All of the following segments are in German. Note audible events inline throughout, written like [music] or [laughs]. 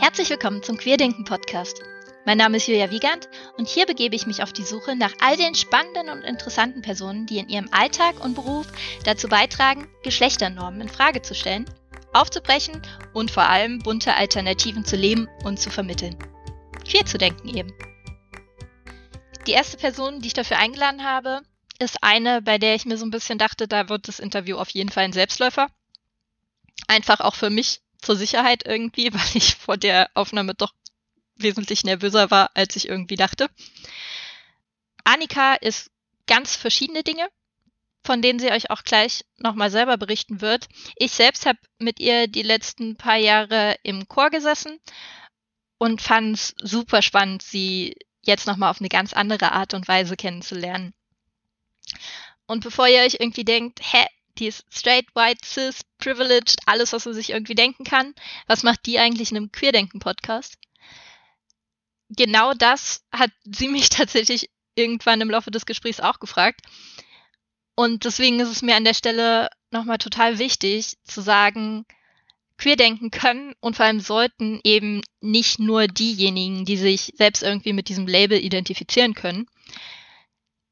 Herzlich willkommen zum Queerdenken Podcast. Mein Name ist Julia Wiegand und hier begebe ich mich auf die Suche nach all den spannenden und interessanten Personen, die in ihrem Alltag und Beruf dazu beitragen, Geschlechternormen in Frage zu stellen, aufzubrechen und vor allem bunte Alternativen zu leben und zu vermitteln. Queer zu denken eben. Die erste Person, die ich dafür eingeladen habe, ist eine, bei der ich mir so ein bisschen dachte, da wird das Interview auf jeden Fall ein Selbstläufer. Einfach auch für mich zur Sicherheit irgendwie, [laughs] weil ich vor der Aufnahme doch wesentlich nervöser war, als ich irgendwie dachte. Annika ist ganz verschiedene Dinge, von denen sie euch auch gleich nochmal selber berichten wird. Ich selbst habe mit ihr die letzten paar Jahre im Chor gesessen und fand es super spannend, sie jetzt nochmal auf eine ganz andere Art und Weise kennenzulernen. Und bevor ihr euch irgendwie denkt, hä, die ist straight, white, cis, privileged, alles, was man sich irgendwie denken kann. Was macht die eigentlich in einem Queerdenken-Podcast? Genau das hat sie mich [laughs] tatsächlich irgendwann im Laufe des Gesprächs auch gefragt. Und deswegen ist es mir an der Stelle nochmal total wichtig zu sagen, Queerdenken können und vor allem sollten eben nicht nur diejenigen, die sich selbst irgendwie mit diesem Label identifizieren können,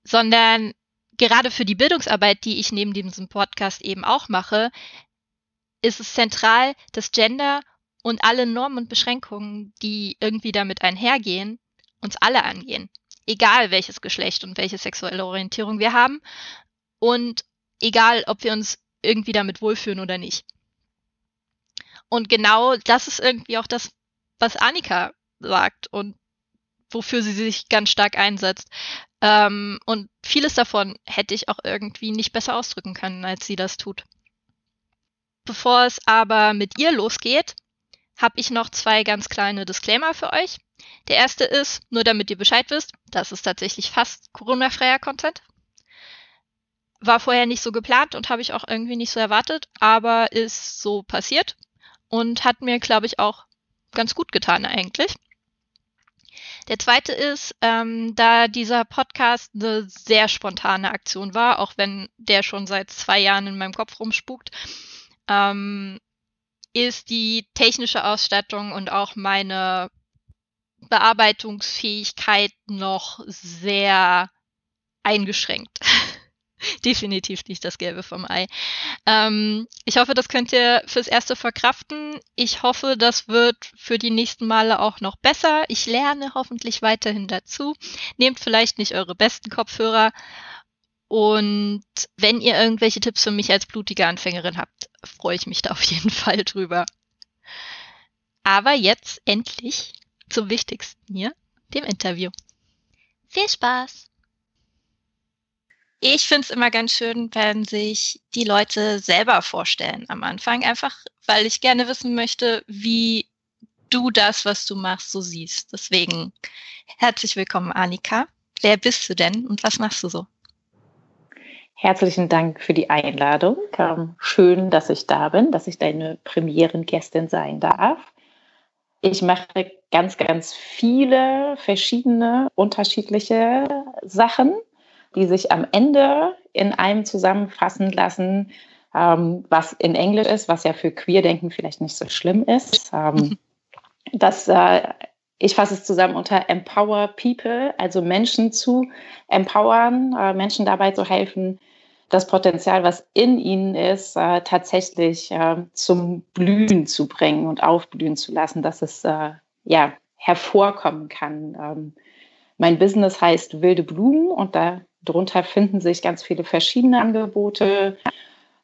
sondern gerade für die Bildungsarbeit, die ich neben diesem Podcast eben auch mache, ist es zentral, dass Gender und alle Normen und Beschränkungen, die irgendwie damit einhergehen, uns alle angehen. Egal welches Geschlecht und welche sexuelle Orientierung wir haben und egal, ob wir uns irgendwie damit wohlfühlen oder nicht. Und genau das ist irgendwie auch das, was Annika sagt und wofür sie sich ganz stark einsetzt. Ähm, und vieles davon hätte ich auch irgendwie nicht besser ausdrücken können, als sie das tut. Bevor es aber mit ihr losgeht, habe ich noch zwei ganz kleine Disclaimer für euch. Der erste ist, nur damit ihr Bescheid wisst, das ist tatsächlich fast Corona-freier Content. War vorher nicht so geplant und habe ich auch irgendwie nicht so erwartet, aber ist so passiert und hat mir, glaube ich, auch ganz gut getan eigentlich. Der zweite ist, ähm, da dieser Podcast eine sehr spontane Aktion war, auch wenn der schon seit zwei Jahren in meinem Kopf rumspukt, ähm, ist die technische Ausstattung und auch meine Bearbeitungsfähigkeit noch sehr eingeschränkt. [laughs] [laughs] definitiv nicht das Gelbe vom Ei. Ähm, ich hoffe, das könnt ihr fürs Erste verkraften. Ich hoffe, das wird für die nächsten Male auch noch besser. Ich lerne hoffentlich weiterhin dazu. Nehmt vielleicht nicht eure besten Kopfhörer. Und wenn ihr irgendwelche Tipps für mich als blutige Anfängerin habt, freue ich mich da auf jeden [laughs] Fall drüber. Aber jetzt endlich zum Wichtigsten hier, dem Interview. Viel Spaß! Ich finde es immer ganz schön, wenn sich die Leute selber vorstellen am Anfang, einfach weil ich gerne wissen möchte, wie du das, was du machst, so siehst. Deswegen herzlich willkommen, Annika. Wer bist du denn und was machst du so? Herzlichen Dank für die Einladung. Schön, dass ich da bin, dass ich deine Premierengästin sein darf. Ich mache ganz, ganz viele verschiedene, unterschiedliche Sachen die sich am Ende in einem zusammenfassen lassen, ähm, was in Englisch ist, was ja für Queerdenken vielleicht nicht so schlimm ist. Ähm, das, äh, ich fasse es zusammen unter Empower People, also Menschen zu empowern, äh, Menschen dabei zu helfen, das Potenzial, was in ihnen ist, äh, tatsächlich äh, zum Blühen zu bringen und aufblühen zu lassen, dass es äh, ja hervorkommen kann. Ähm, mein Business heißt Wilde Blumen und da Darunter finden sich ganz viele verschiedene Angebote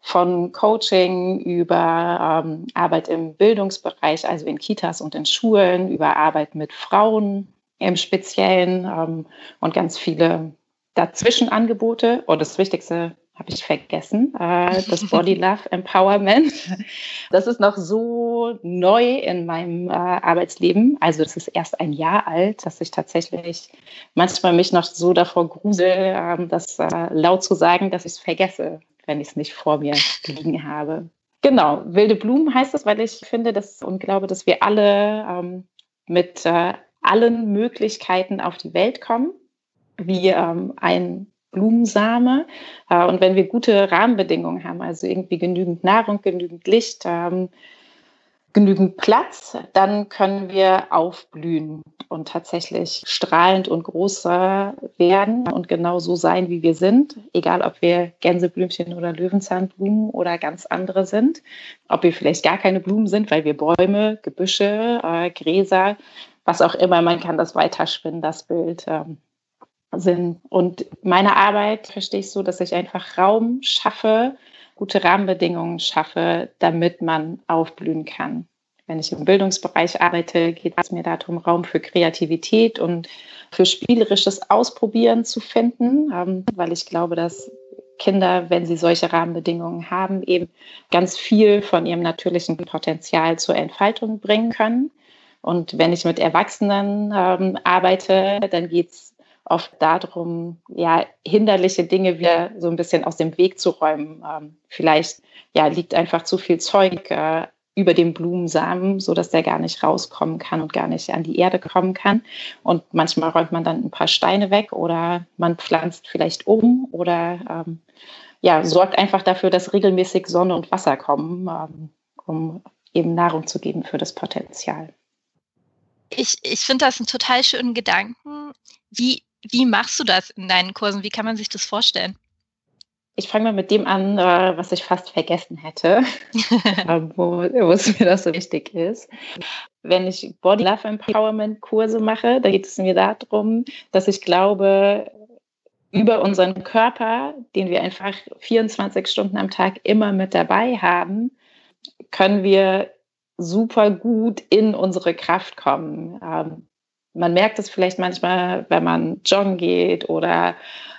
von Coaching über ähm, Arbeit im Bildungsbereich, also in Kitas und in Schulen, über Arbeit mit Frauen im Speziellen ähm, und ganz viele dazwischen Angebote. Und das Wichtigste habe ich vergessen, äh, das Body Love Empowerment. Das ist noch so neu in meinem äh, Arbeitsleben. Also das ist erst ein Jahr alt, dass ich tatsächlich manchmal mich noch so davor grusel, äh, das äh, laut zu sagen, dass ich es vergesse, wenn ich es nicht vor mir liegen habe. Genau, wilde Blumen heißt es, weil ich finde dass, und glaube, dass wir alle ähm, mit allen Möglichkeiten auf die Welt kommen, wie ähm, ein Blumensame. Äh, und wenn wir gute Rahmenbedingungen haben, also irgendwie genügend Nahrung, genügend Licht, ähm, genügend Platz, dann können wir aufblühen und tatsächlich strahlend und größer werden und genau so sein, wie wir sind, egal ob wir Gänseblümchen oder Löwenzahnblumen oder ganz andere sind, ob wir vielleicht gar keine Blumen sind, weil wir Bäume, Gebüsche, äh, Gräser, was auch immer, man kann das weiterspinnen, das Bild. Ähm, sind. Und meine Arbeit verstehe ich so, dass ich einfach Raum schaffe, gute Rahmenbedingungen schaffe, damit man aufblühen kann. Wenn ich im Bildungsbereich arbeite, geht es mir darum, Raum für Kreativität und für spielerisches Ausprobieren zu finden, ähm, weil ich glaube, dass Kinder, wenn sie solche Rahmenbedingungen haben, eben ganz viel von ihrem natürlichen Potenzial zur Entfaltung bringen können. Und wenn ich mit Erwachsenen ähm, arbeite, dann geht es oft darum, ja, hinderliche Dinge wieder so ein bisschen aus dem Weg zu räumen. Ähm, vielleicht ja, liegt einfach zu viel Zeug äh, über dem Blumensamen, sodass der gar nicht rauskommen kann und gar nicht an die Erde kommen kann. Und manchmal räumt man dann ein paar Steine weg oder man pflanzt vielleicht um oder ähm, ja, sorgt einfach dafür, dass regelmäßig Sonne und Wasser kommen, ähm, um eben Nahrung zu geben für das Potenzial. Ich, ich finde das einen total schönen Gedanken. Wie, wie machst du das in deinen Kursen? Wie kann man sich das vorstellen? Ich fange mal mit dem an, äh, was ich fast vergessen hätte, [laughs] ähm, wo, wo es mir das so wichtig ist. Wenn ich Body Love Empowerment Kurse mache, da geht es mir darum, dass ich glaube, über unseren Körper, den wir einfach 24 Stunden am Tag immer mit dabei haben, können wir super gut in unsere Kraft kommen. Man merkt es vielleicht manchmal, wenn man joggen geht oder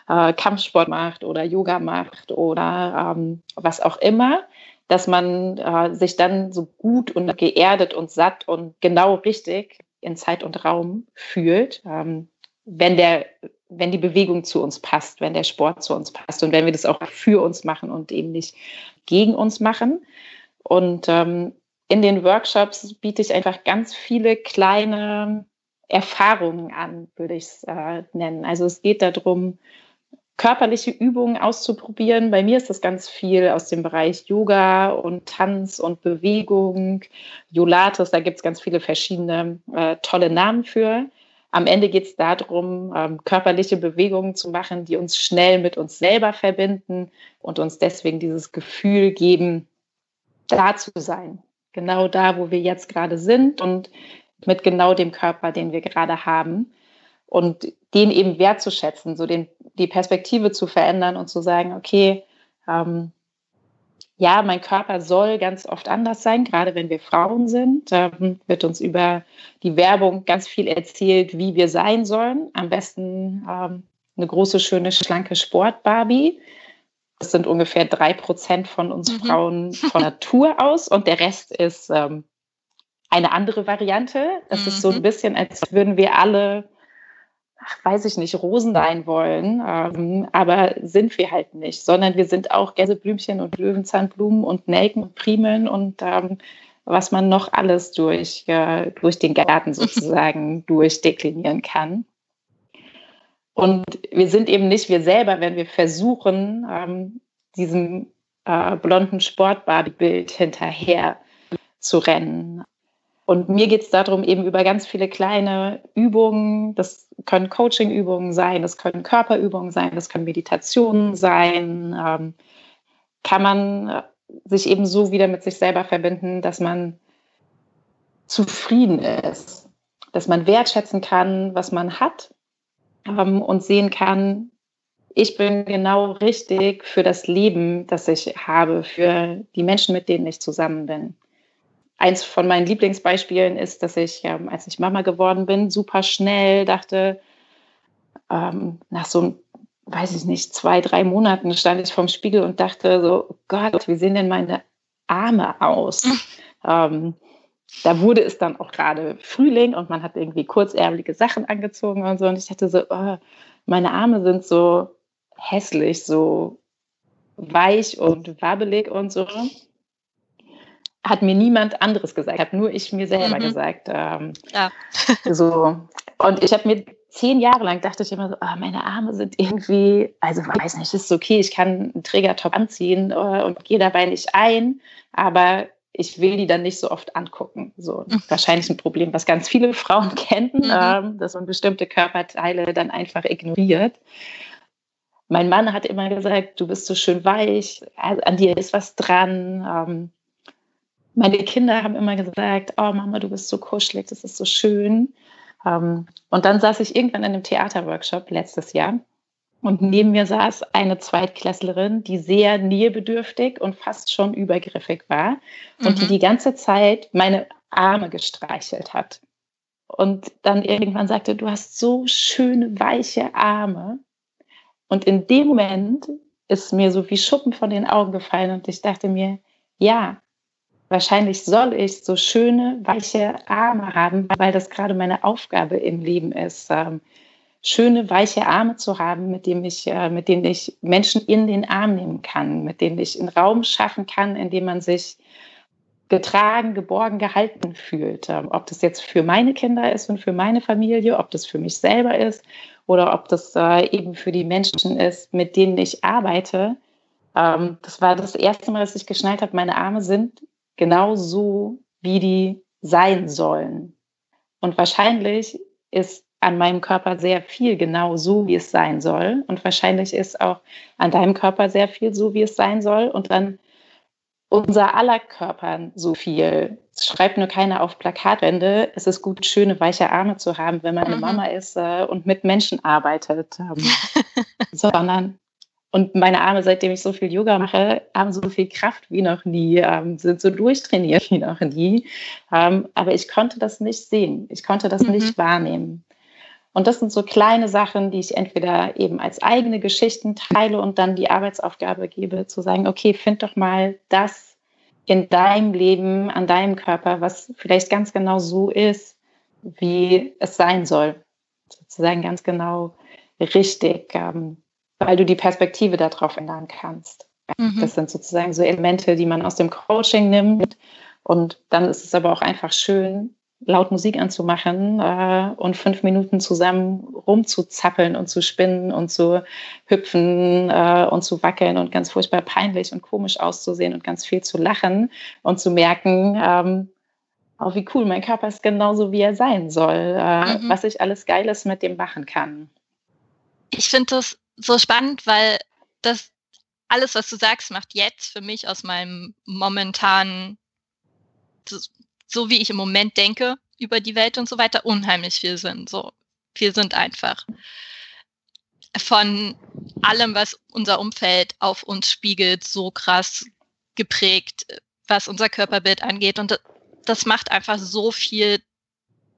äh, Kampfsport macht oder Yoga macht oder ähm, was auch immer, dass man äh, sich dann so gut und geerdet und satt und genau richtig in Zeit und Raum fühlt, ähm, wenn der wenn die Bewegung zu uns passt, wenn der Sport zu uns passt und wenn wir das auch für uns machen und eben nicht gegen uns machen. Und ähm, in den Workshops biete ich einfach ganz viele kleine Erfahrungen an, würde ich es äh, nennen. Also es geht darum, körperliche Übungen auszuprobieren. Bei mir ist das ganz viel aus dem Bereich Yoga und Tanz und Bewegung, Yolates, da gibt es ganz viele verschiedene äh, tolle Namen für. Am Ende geht es darum, ähm, körperliche Bewegungen zu machen, die uns schnell mit uns selber verbinden und uns deswegen dieses Gefühl geben, da zu sein. Genau da, wo wir jetzt gerade sind und mit genau dem Körper, den wir gerade haben. Und den eben wertzuschätzen, so den, die Perspektive zu verändern und zu sagen, okay, ähm, ja, mein Körper soll ganz oft anders sein, gerade wenn wir Frauen sind, ähm, wird uns über die Werbung ganz viel erzählt, wie wir sein sollen. Am besten ähm, eine große, schöne, schlanke Sport-Barbie. Das sind ungefähr drei Prozent von uns mhm. Frauen [laughs] von Natur aus und der Rest ist ähm, eine andere Variante. Das mhm. ist so ein mhm. bisschen, als würden wir alle, ach, weiß ich nicht, Rosen sein wollen, ähm, aber sind wir halt nicht, sondern wir sind auch Gänseblümchen und Löwenzahnblumen und Nelken und Primeln und ähm, was man noch alles durch, äh, durch den Garten [laughs] sozusagen durchdeklinieren kann. Und wir sind eben nicht wir selber, wenn wir versuchen, ähm, diesem äh, blonden Sportbadebild hinterher zu rennen. Und mir geht es darum, eben über ganz viele kleine Übungen, das können Coaching-Übungen sein, das können Körperübungen sein, das können Meditationen sein, ähm, kann man äh, sich eben so wieder mit sich selber verbinden, dass man zufrieden ist, dass man wertschätzen kann, was man hat ähm, und sehen kann, ich bin genau richtig für das Leben, das ich habe, für die Menschen, mit denen ich zusammen bin eins von meinen Lieblingsbeispielen ist, dass ich, ähm, als ich Mama geworden bin, super schnell dachte, ähm, nach so, weiß ich nicht, zwei, drei Monaten stand ich vorm Spiegel und dachte so, oh Gott, wie sehen denn meine Arme aus? ähm, da wurde es dann auch gerade Frühling und man hat irgendwie kurzärmelige Sachen angezogen und so. Und ich dachte so, oh, meine Arme sind so hässlich, so weich und wabbelig und so hat mir niemand anderes gesagt, habe nur ich mir selber mhm. gesagt. Ähm, ja. [laughs] so. Und ich habe mir zehn Jahre lang dachte ich immer so, oh, meine Arme sind irgendwie, also weiß nicht, ist okay, ich kann einen Trägertop anziehen uh, und gehe dabei nicht ein, aber ich will die dann nicht so oft angucken. So mhm. wahrscheinlich ein Problem, was ganz viele [laughs] Frauen kennen, mhm. ähm, dass man bestimmte Körperteile dann einfach ignoriert. Mein Mann hat immer gesagt, du bist so schön weich, an dir ist was dran. Ähm, meine Kinder haben immer gesagt, oh Mama, du bist so kuschelig, das ist so schön. Ähm, und dann saß ich irgendwann in einem Theaterworkshop letztes Jahr und neben mir saß eine Zweitklässlerin, die sehr nähebedürftig und fast schon übergriffig war und mhm. die die ganze Zeit meine Arme gestreichelt hat. Und dann irgendwann sagte, du hast so schöne, weiche Arme. Und in dem Moment ist mir so wie Schuppen von den Augen gefallen und ich dachte mir, ja, wahrscheinlich soll ich so schöne, weiche Arme haben, weil das gerade meine Aufgabe im Leben ist. Ähm, schöne, weiche Arme zu haben, mit, dem ich, äh, mit denen ich Menschen in den Arm nehmen kann, mit denen ich einen Raum schaffen kann, in dem man sich getragen, geborgen, gehalten fühlt. Ähm, ob das jetzt für meine Kinder ist und für meine Familie, ob das für mich selber ist oder ob das äh, eben für die Menschen ist, mit denen ich arbeite. Ähm, das war das erste Mal, dass ich geschnallt habe, meine Arme sind genau so, wie die sein sollen. Und wahrscheinlich ist an meinem Körper sehr viel genau so, wie es sein soll. Und wahrscheinlich ist auch an deinem Körper sehr viel so, wie es sein soll. Und an unser aller Körpern so viel. Es schreibt nur keiner auf Plakatwände. Es ist gut, schöne, weiche Arme zu haben, wenn man eine mhm. Mama ist äh, und mit Menschen arbeitet. Ähm, [laughs] sondern und meine Arme, seitdem ich so viel Yoga mache, haben so viel Kraft wie noch nie, ähm, sind so durchtrainiert wie noch nie. Ähm, aber ich konnte das nicht sehen. Ich konnte das mhm. nicht wahrnehmen. Und das sind so kleine Sachen, die ich entweder eben als eigene Geschichten teile und dann die Arbeitsaufgabe gebe, zu sagen, okay, find doch mal das in deinem Leben, an deinem Körper, was vielleicht ganz genau so ist, wie es sein soll. Sozusagen ganz genau richtig, ähm, weil du die Perspektive darauf ändern kannst. Mhm. Das sind sozusagen so Elemente, die man aus dem Coaching nimmt. Und dann ist es aber auch einfach schön, laut Musik anzumachen äh, und fünf Minuten zusammen rumzuzappeln und zu spinnen und zu hüpfen äh, und zu wackeln und ganz furchtbar peinlich und komisch auszusehen und ganz viel zu lachen und zu merken, ähm, oh, wie cool, mein Körper ist genauso, wie er sein soll, äh, mhm. was ich alles Geiles mit dem machen kann. Ich finde das so spannend, weil das alles, was du sagst, macht jetzt für mich aus meinem momentanen so wie ich im Moment denke über die Welt und so weiter, unheimlich viel Sinn. So viel sind einfach von allem, was unser Umfeld auf uns spiegelt, so krass geprägt, was unser Körperbild angeht. Und das macht einfach so viel,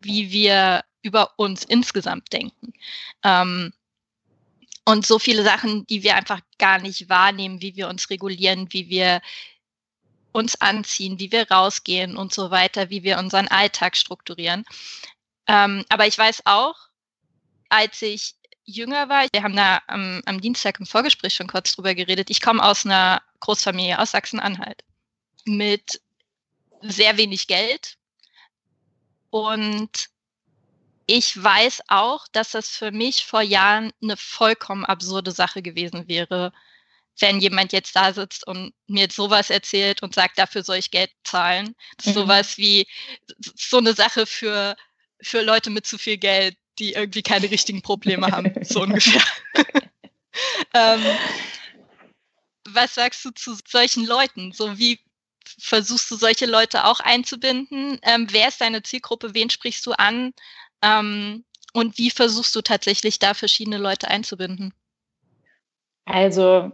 wie wir über uns insgesamt denken. Ähm, und so viele Sachen, die wir einfach gar nicht wahrnehmen, wie wir uns regulieren, wie wir uns anziehen, wie wir rausgehen und so weiter, wie wir unseren Alltag strukturieren. Ähm, aber ich weiß auch, als ich jünger war, wir haben da am, am Dienstag im Vorgespräch schon kurz drüber geredet, ich komme aus einer Großfamilie aus Sachsen-Anhalt mit sehr wenig Geld und ich weiß auch, dass das für mich vor Jahren eine vollkommen absurde Sache gewesen wäre, wenn jemand jetzt da sitzt und mir sowas erzählt und sagt, dafür soll ich Geld zahlen. Mhm. Sowas wie so eine Sache für, für Leute mit zu viel Geld, die irgendwie keine richtigen Probleme haben, so ungefähr. [laughs] ähm, was sagst du zu solchen Leuten? So wie versuchst du solche Leute auch einzubinden? Ähm, wer ist deine Zielgruppe? Wen sprichst du an? Ähm, und wie versuchst du tatsächlich da verschiedene Leute einzubinden? Also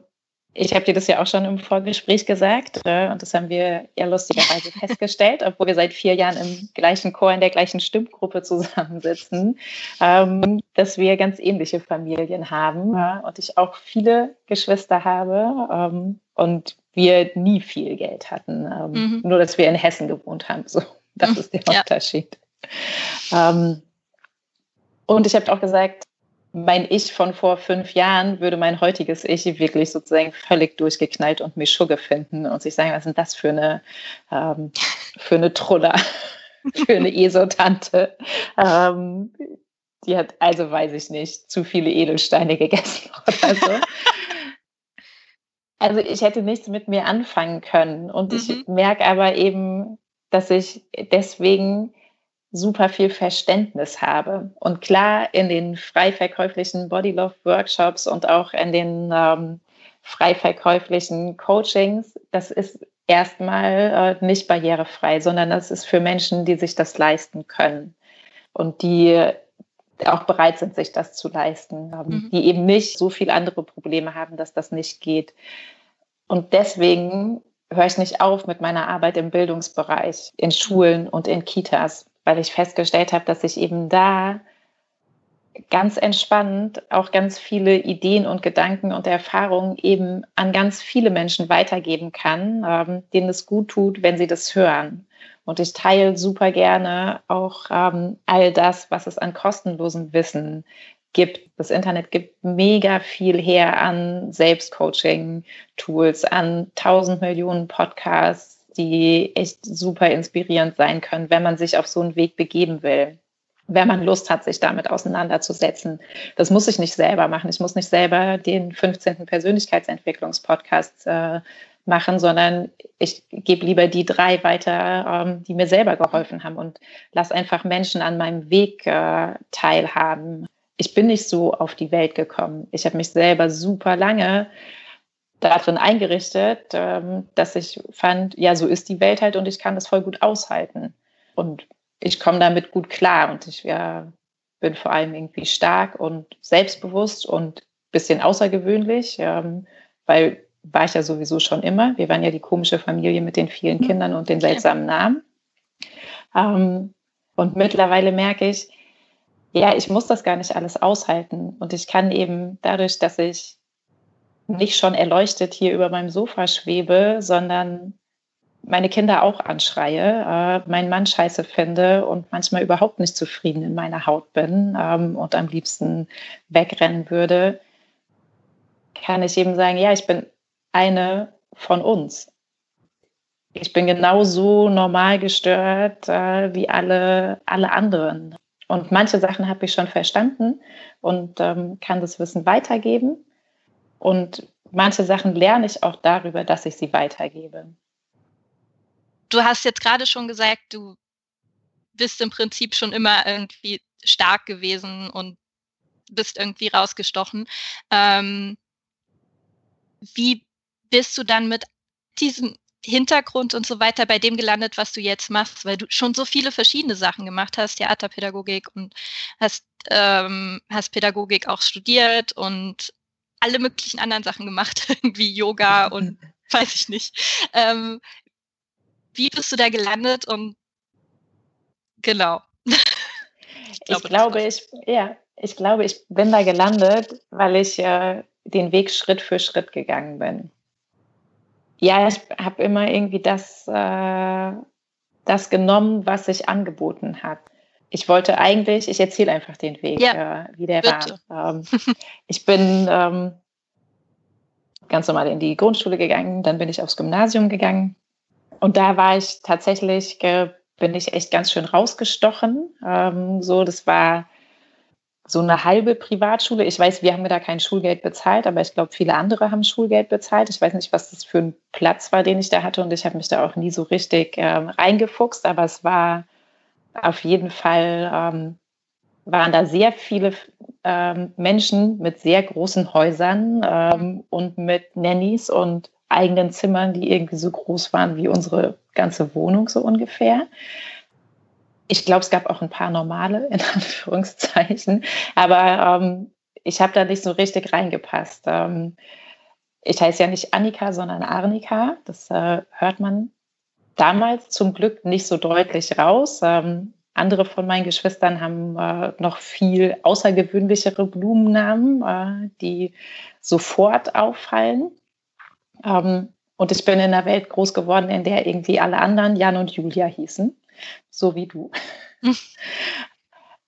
ich habe dir das ja auch schon im Vorgespräch gesagt äh, und das haben wir ja lustigerweise [laughs] festgestellt, obwohl wir seit vier Jahren im gleichen Chor, in der gleichen Stimmgruppe zusammensitzen, ähm, dass wir ganz ähnliche Familien haben ja, und ich auch viele Geschwister habe ähm, und wir nie viel Geld hatten, ähm, mhm. nur dass wir in Hessen gewohnt haben. So, das mhm. ist der ja. Unterschied. Ähm, und ich habe auch gesagt, mein Ich von vor fünf Jahren würde mein heutiges Ich wirklich sozusagen völlig durchgeknallt und Mischugge finden und sich sagen, was sind das für eine, ähm, für eine Truller, [laughs] für eine Esotante. Ähm, die hat, also weiß ich nicht, zu viele Edelsteine gegessen [laughs] oder so. Also ich hätte nichts mit mir anfangen können. Und mhm. ich merke aber eben, dass ich deswegen super viel Verständnis habe. Und klar, in den frei verkäuflichen Bodylove-Workshops und auch in den ähm, frei verkäuflichen Coachings, das ist erstmal äh, nicht barrierefrei, sondern das ist für Menschen, die sich das leisten können und die auch bereit sind, sich das zu leisten, ähm, mhm. die eben nicht so viele andere Probleme haben, dass das nicht geht. Und deswegen höre ich nicht auf mit meiner Arbeit im Bildungsbereich, in Schulen und in Kitas, weil ich festgestellt habe, dass ich eben da ganz entspannt auch ganz viele Ideen und Gedanken und Erfahrungen eben an ganz viele Menschen weitergeben kann, ähm, denen es gut tut, wenn sie das hören. Und ich teile super gerne auch ähm, all das, was es an kostenlosem Wissen gibt. Das Internet gibt mega viel her an Selbstcoaching-Tools, an tausend Millionen Podcasts, die echt super inspirierend sein können, wenn man sich auf so einen Weg begeben will. Wenn man Lust hat, sich damit auseinanderzusetzen. Das muss ich nicht selber machen. Ich muss nicht selber den 15. Persönlichkeitsentwicklungspodcast äh, machen, sondern ich gebe lieber die drei weiter, ähm, die mir selber geholfen haben und lass einfach Menschen an meinem Weg äh, teilhaben ich bin nicht so auf die Welt gekommen. Ich habe mich selber super lange darin eingerichtet, ähm, dass ich fand, ja, so ist die Welt halt und ich kann das voll gut aushalten. Und ich komme damit gut klar und ich ja, bin vor allem irgendwie stark und selbstbewusst und ein bisschen außergewöhnlich, ähm, weil war ich ja sowieso schon immer. Wir waren ja die komische Familie mit den vielen mhm. Kindern und den seltsamen Namen. Ähm, und mittlerweile merke ich, ja, ich muss das gar nicht alles aushalten. Und ich kann eben dadurch, dass ich nicht schon erleuchtet hier über meinem Sofa schwebe, sondern meine Kinder auch anschreie, äh, meinen Mann scheiße finde und manchmal überhaupt nicht zufrieden in meiner Haut bin ähm, und am liebsten wegrennen würde, kann ich eben sagen, ja, ich bin eine von uns. Ich bin genauso normal gestört äh, wie alle, alle anderen. Und manche Sachen habe ich schon verstanden und ähm, kann das Wissen weitergeben. Und manche Sachen lerne ich auch darüber, dass ich sie weitergebe. Du hast jetzt gerade schon gesagt, du bist im Prinzip schon immer irgendwie stark gewesen und bist irgendwie rausgestochen. Ähm, wie bist du dann mit diesem Hintergrund und so weiter bei dem gelandet, was du jetzt machst, weil du schon so viele verschiedene Sachen gemacht hast, Theaterpädagogik und hast, ähm, hast Pädagogik auch studiert und alle möglichen anderen Sachen gemacht, [laughs] irgendwie Yoga und [laughs] weiß ich nicht. Ähm, wie bist du da gelandet und genau. [laughs] ich glaube, ich, glaube ich, ja, ich glaube, ich bin da gelandet, weil ich äh, den Weg Schritt für Schritt gegangen bin ja, ich habe immer irgendwie das, äh, das genommen, was sich angeboten hat. Ich wollte eigentlich, ich erzähle einfach den Weg, ja, äh, wie der bitte. war. Ähm, ich bin ähm, ganz normal in die Grundschule gegangen, dann bin ich aufs Gymnasium gegangen und da war ich tatsächlich, bin ich echt ganz schön rausgestochen. Ähm, so, das war so eine halbe Privatschule. Ich weiß, wir haben da kein Schulgeld bezahlt, aber ich glaube, viele andere haben Schulgeld bezahlt. Ich weiß nicht, was das für ein Platz war, den ich da hatte und ich habe mich da auch nie so richtig ähm, reingefuchst, aber es war auf jeden Fall, ähm, waren da sehr viele ähm, Menschen mit sehr großen Häusern ähm, und mit Nannies und eigenen Zimmern, die irgendwie so groß waren wie unsere ganze Wohnung so ungefähr. Ich glaube, es gab auch ein paar normale, in [laughs] Anführungszeichen, aber ähm, ich habe da nicht so richtig reingepasst. Ähm, ich heiße ja nicht Annika, sondern Arnika. Das äh, hört man damals zum Glück nicht so deutlich raus. Ähm, andere von meinen Geschwistern haben äh, noch viel außergewöhnlichere Blumennamen, äh, die sofort auffallen. Ähm, und ich bin in einer Welt groß geworden, in der irgendwie alle anderen Jan und Julia hießen so wie du. [laughs]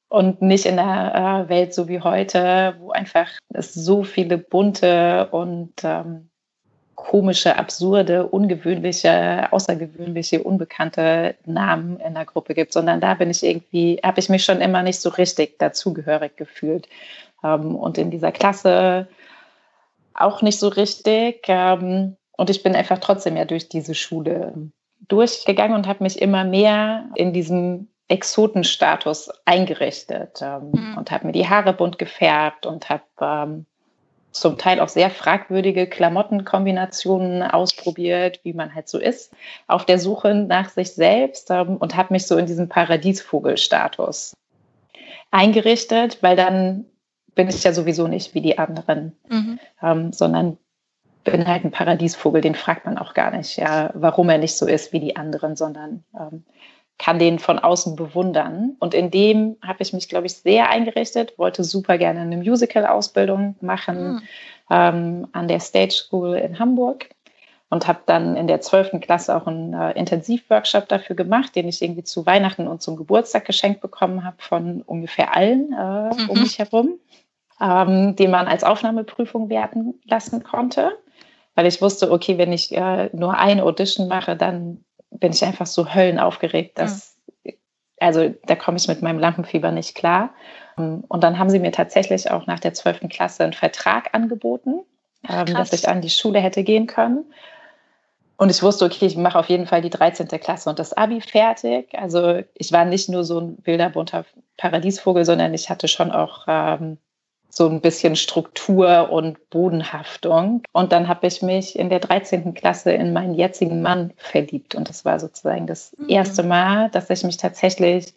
Und nicht in der äh, Welt so wie heute, wo einfach es so viele bunte und ähm, komische, absurde, ungewöhnliche, außergewöhnliche, unbekannte Namen in der Gruppe gibt, sondern da bin ich irgendwie, habe ich mich schon immer nicht so richtig dazugehörig gefühlt. Ähm, und in dieser Klasse auch nicht so richtig. Ähm, und ich bin einfach trotzdem ja durch diese Schule durchgegangen und habe mich immer mehr in diesem Exotenstatus eingerichtet ähm, mhm. und habe mir die Haare bunt gefärbt und habe zum Teil auch sehr fragwürdige Klamottenkombinationen ausprobiert, wie man halt so ist, auf der Suche nach sich selbst ähm, und habe mich so in diesem Paradiesvogelstatus eingerichtet, weil dann bin ich ja sowieso nicht wie die anderen, mhm. ähm, sondern bin halt ein Paradiesvogel, den fragt man auch gar nicht, ja, warum er nicht so ist wie die anderen, sondern ähm, kann den von außen bewundern. Und in dem habe ich mich, glaube ich, sehr eingerichtet, wollte super gerne eine Musical-Ausbildung machen mhm. ähm, an der Stage School in Hamburg und habe dann in der 12. Klasse auch einen äh, Intensivworkshop dafür gemacht, den ich irgendwie zu Weihnachten und zum Geburtstag geschenkt bekommen habe von ungefähr allen äh, mhm. um mich herum, ähm, den man als Aufnahmeprüfung werten lassen konnte, weil ich wusste, okay, wenn ich äh, nur eine Audition mache, dann bin ich einfach so höllenaufgeregt, dass, mhm. also da komme ich mit meinem Lampenfieber nicht klar. Und dann haben sie mir tatsächlich auch nach der 12. Klasse einen Vertrag angeboten, ähm, dass ich an die Schule hätte gehen können. Und ich wusste, okay, ich mache auf jeden Fall die 13. Klasse und das Abi fertig. Also ich war nicht nur so ein wilder, bunter Paradiesvogel, sondern ich hatte schon auch ähm, so ein bisschen Struktur und Bodenhaftung. Und dann habe ich mich in der 13. Klasse in meinen jetzigen Mann verliebt. Und das war sozusagen das mhm. erste Mal, dass ich mich tatsächlich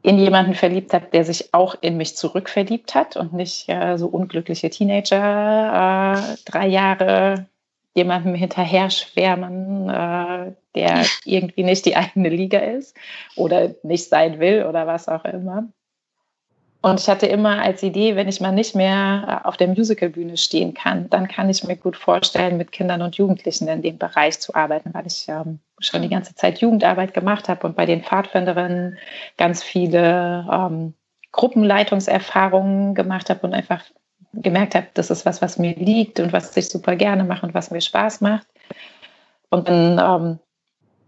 in jemanden verliebt habe, der sich auch in mich zurückverliebt hat und nicht äh, so unglückliche Teenager, äh, drei Jahre jemandem hinterher schwärmen, äh, der [laughs] irgendwie nicht die eigene Liga ist oder nicht sein will oder was auch immer. Und ich hatte immer als Idee, wenn ich mal nicht mehr äh, auf der Musicalbühne stehen kann, dann kann ich mir gut vorstellen, mit Kindern und Jugendlichen in dem Bereich zu arbeiten, weil ich ähm, schon die ganze Zeit Jugendarbeit gemacht habe und bei den Pfadfinderinnen ganz viele ähm, Gruppenleitungserfahrungen gemacht habe und einfach gemerkt habe, das ist was, was mir liegt und was ich super gerne mache und was mir Spaß macht. Und dann ähm,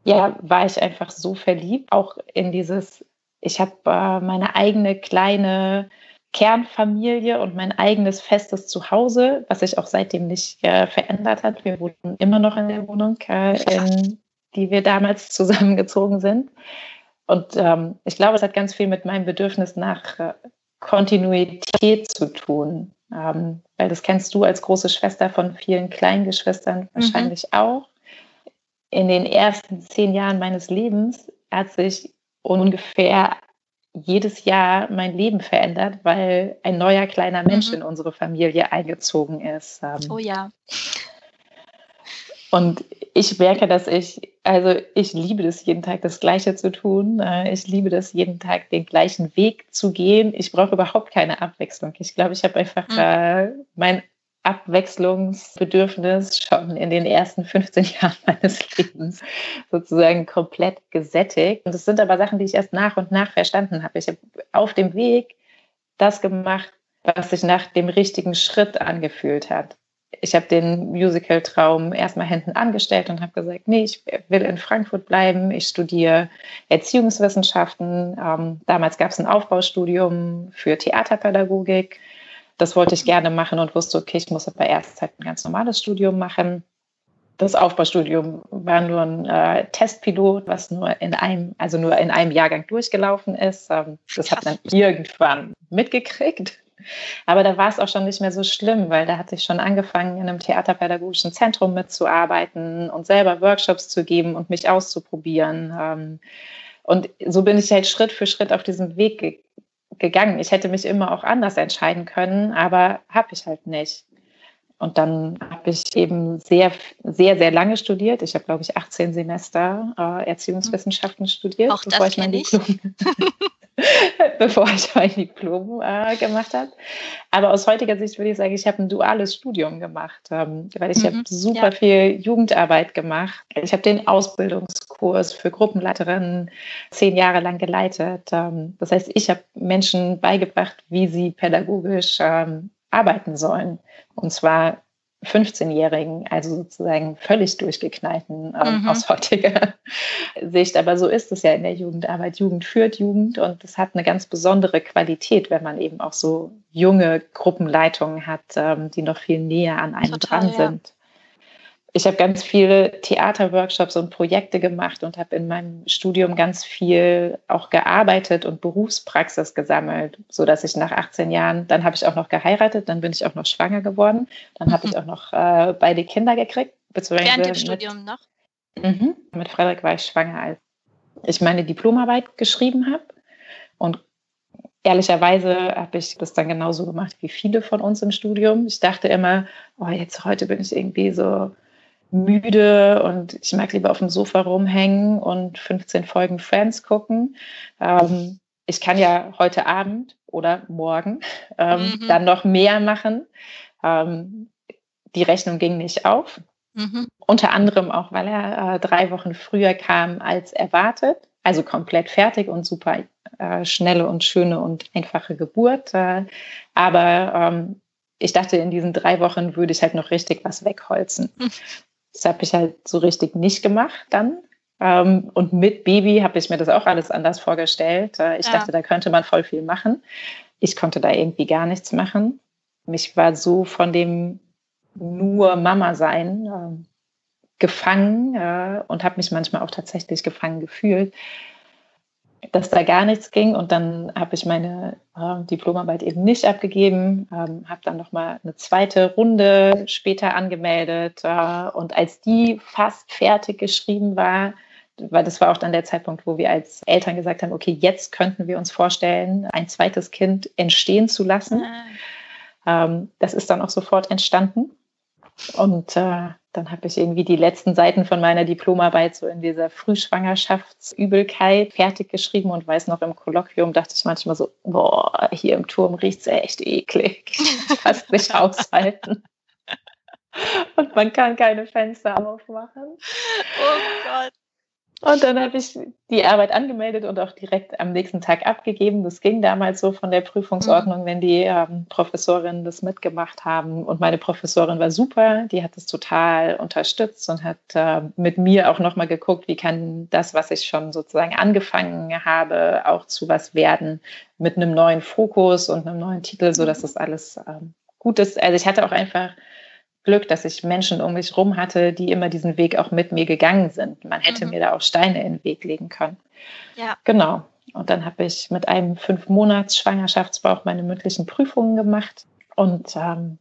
ja, war ich einfach so verliebt, auch in dieses ich habe äh, meine eigene kleine Kernfamilie und mein eigenes festes Zuhause, was sich auch seitdem nicht äh, verändert hat. Wir wohnen immer noch in der Wohnung, äh, in die wir damals zusammengezogen sind. Und ähm, ich glaube, es hat ganz viel mit meinem Bedürfnis nach äh, Kontinuität zu tun. Ähm, weil das kennst du als große Schwester von vielen Kleingeschwistern mhm. wahrscheinlich mhm. auch. In den ersten zehn Jahren meines Lebens hat sich ungefähr jedes Jahr mein Leben verändert, weil ein neuer kleiner Mensch mhm. in unsere Familie eingezogen ist. Ähm. Oh ja. Und ich merke, dass ich, also ich liebe das jeden Tag das Gleiche zu tun. Äh, ich liebe das jeden Tag den gleichen Weg zu gehen. Ich brauche überhaupt keine Abwechslung. Ich glaube, ich habe einfach mhm. mein Abwechslungsbedürfnis schon in den ersten 15 [laughs] Jahren meines Lebens sozusagen komplett gesättigt. Und das sind aber Sachen, die ich erst nach und nach verstanden habe. Ich habe auf dem Weg das gemacht, was sich nach dem richtigen Schritt angefühlt hat. Ich habe den Musical-Traum erstmal hinten angestellt und habe gesagt, nee, ich will in Frankfurt bleiben. Ich studiere Erziehungswissenschaften. Ähm, damals gab es ein Aufbaustudium für Theaterpädagogik das wollte ich gerne machen und wusste, okay, ich muss aber erst halt ein ganz normales Studium machen. Das Aufbaustudium war nur ein äh, Testpilot, was nur in einem, also nur in einem Jahrgang durchgelaufen ist. Ähm, das hat man irgendwann mitgekriegt. Aber da war es auch schon nicht mehr so schlimm, weil da hatte ich schon angefangen, in einem theaterpädagogischen Zentrum mitzuarbeiten und selber Workshops zu geben und mich auszuprobieren. Ähm, und so bin ich halt Schritt für Schritt auf diesem Weg gegangen. Ich hätte mich immer auch anders entscheiden können, aber habe ich halt nicht. Und dann habe ich eben sehr, sehr, sehr lange studiert. Ich habe, glaube ich, 18 Semester äh, Erziehungswissenschaften studiert, auch bevor ich mein Diplom, [laughs] [laughs] bevor ich mein Diplom äh, gemacht habe. Aber aus heutiger Sicht würde ich sagen, ich habe ein duales Studium gemacht, ähm, weil ich mhm, habe super ja. viel Jugendarbeit gemacht. Ich habe den Ausbildungskurs für Gruppenleiterinnen zehn Jahre lang geleitet. Ähm, das heißt, ich habe Menschen beigebracht, wie sie pädagogisch ähm, arbeiten sollen. Und zwar 15-Jährigen, also sozusagen völlig durchgeknallten ähm, mhm. aus heutiger [laughs] Sicht. Aber so ist es ja in der Jugendarbeit. Jugend führt Jugend und es hat eine ganz besondere Qualität, wenn man eben auch so junge Gruppenleitungen hat, ähm, die noch viel näher an einem Total, dran sind ich habe ganz viele Theaterworkshops und Projekte gemacht und habe in meinem Studium ganz viel auch gearbeitet und Berufspraxis gesammelt, so dass ich nach 18 Jahren, dann habe ich auch noch geheiratet, dann bin ich auch noch schwanger geworden, dann habe ich [laughs] auch noch äh, beide Kinder gekriegt. Während dem Studium noch? Mhm, mit Frederik war ich schwanger, als ich meine Diplomarbeit geschrieben habe und ehrlicherweise habe ich das dann genauso gemacht wie viele von uns im Studium. Ich dachte immer, oh, jetzt heute bin ich irgendwie so müde und ich mag lieber auf dem Sofa rumhängen und 15 Folgen Friends gucken. Ähm, ich kann ja heute Abend oder morgen ähm, mhm. dann noch mehr machen. Ähm, die Rechnung ging nicht auf. Mhm. Unter anderem auch, weil er äh, drei Wochen früher kam als erwartet. Also komplett fertig und super äh, schnelle und schöne und einfache Geburt. Äh, aber ähm, ich dachte, in diesen drei Wochen würde ich halt noch richtig was wegholzen. Mhm. Das habe ich halt so richtig nicht gemacht dann. Ähm, und mit Baby habe ich mir das auch alles anders vorgestellt. Äh, ich ja. dachte, da könnte man voll viel machen. Ich konnte da irgendwie gar nichts machen. Mich war so von dem nur Mama sein äh, gefangen äh, und habe mich manchmal auch tatsächlich gefangen gefühlt, dass da gar nichts ging. Und dann habe ich meine äh, Diplomarbeit eben nicht abgegeben, ähm, habe dann nochmal eine zweite Runde später angemeldet. Äh, und als die fast fertig geschrieben war, weil das war auch dann der Zeitpunkt, wo wir als Eltern gesagt haben, okay, jetzt könnten wir uns vorstellen, ein zweites Kind entstehen zu lassen. Ah. Ähm, das ist dann auch sofort entstanden. Und äh, dann habe ich irgendwie die letzten Seiten von meiner Diplomarbeit so in dieser Frühschwangerschaftsübelkeit fertig geschrieben und weiß noch, im Kolloquium dachte ich manchmal so, boah, hier im Turm riecht es echt eklig. Es nicht aushalten. Und man kann keine Fenster aufmachen. Oh Gott. Und dann habe ich die Arbeit angemeldet und auch direkt am nächsten Tag abgegeben. Das ging damals so von der Prüfungsordnung, mhm. wenn die ähm, Professorinnen das mitgemacht haben. Und meine Professorin war super, die hat das total unterstützt und hat äh, mit mir auch nochmal geguckt, wie kann das, was ich schon sozusagen angefangen habe, auch zu was werden mit einem neuen Fokus und einem neuen Titel, sodass das alles ähm, gut ist. Also ich hatte auch einfach Glück, dass ich Menschen um mich herum hatte, die immer diesen Weg auch mit mir gegangen sind. Man hätte mhm. mir da auch Steine in den Weg legen können. Ja. Genau. Und dann habe ich mit einem fünf Monats Schwangerschaftsbauch meine mündlichen Prüfungen gemacht. Und ähm,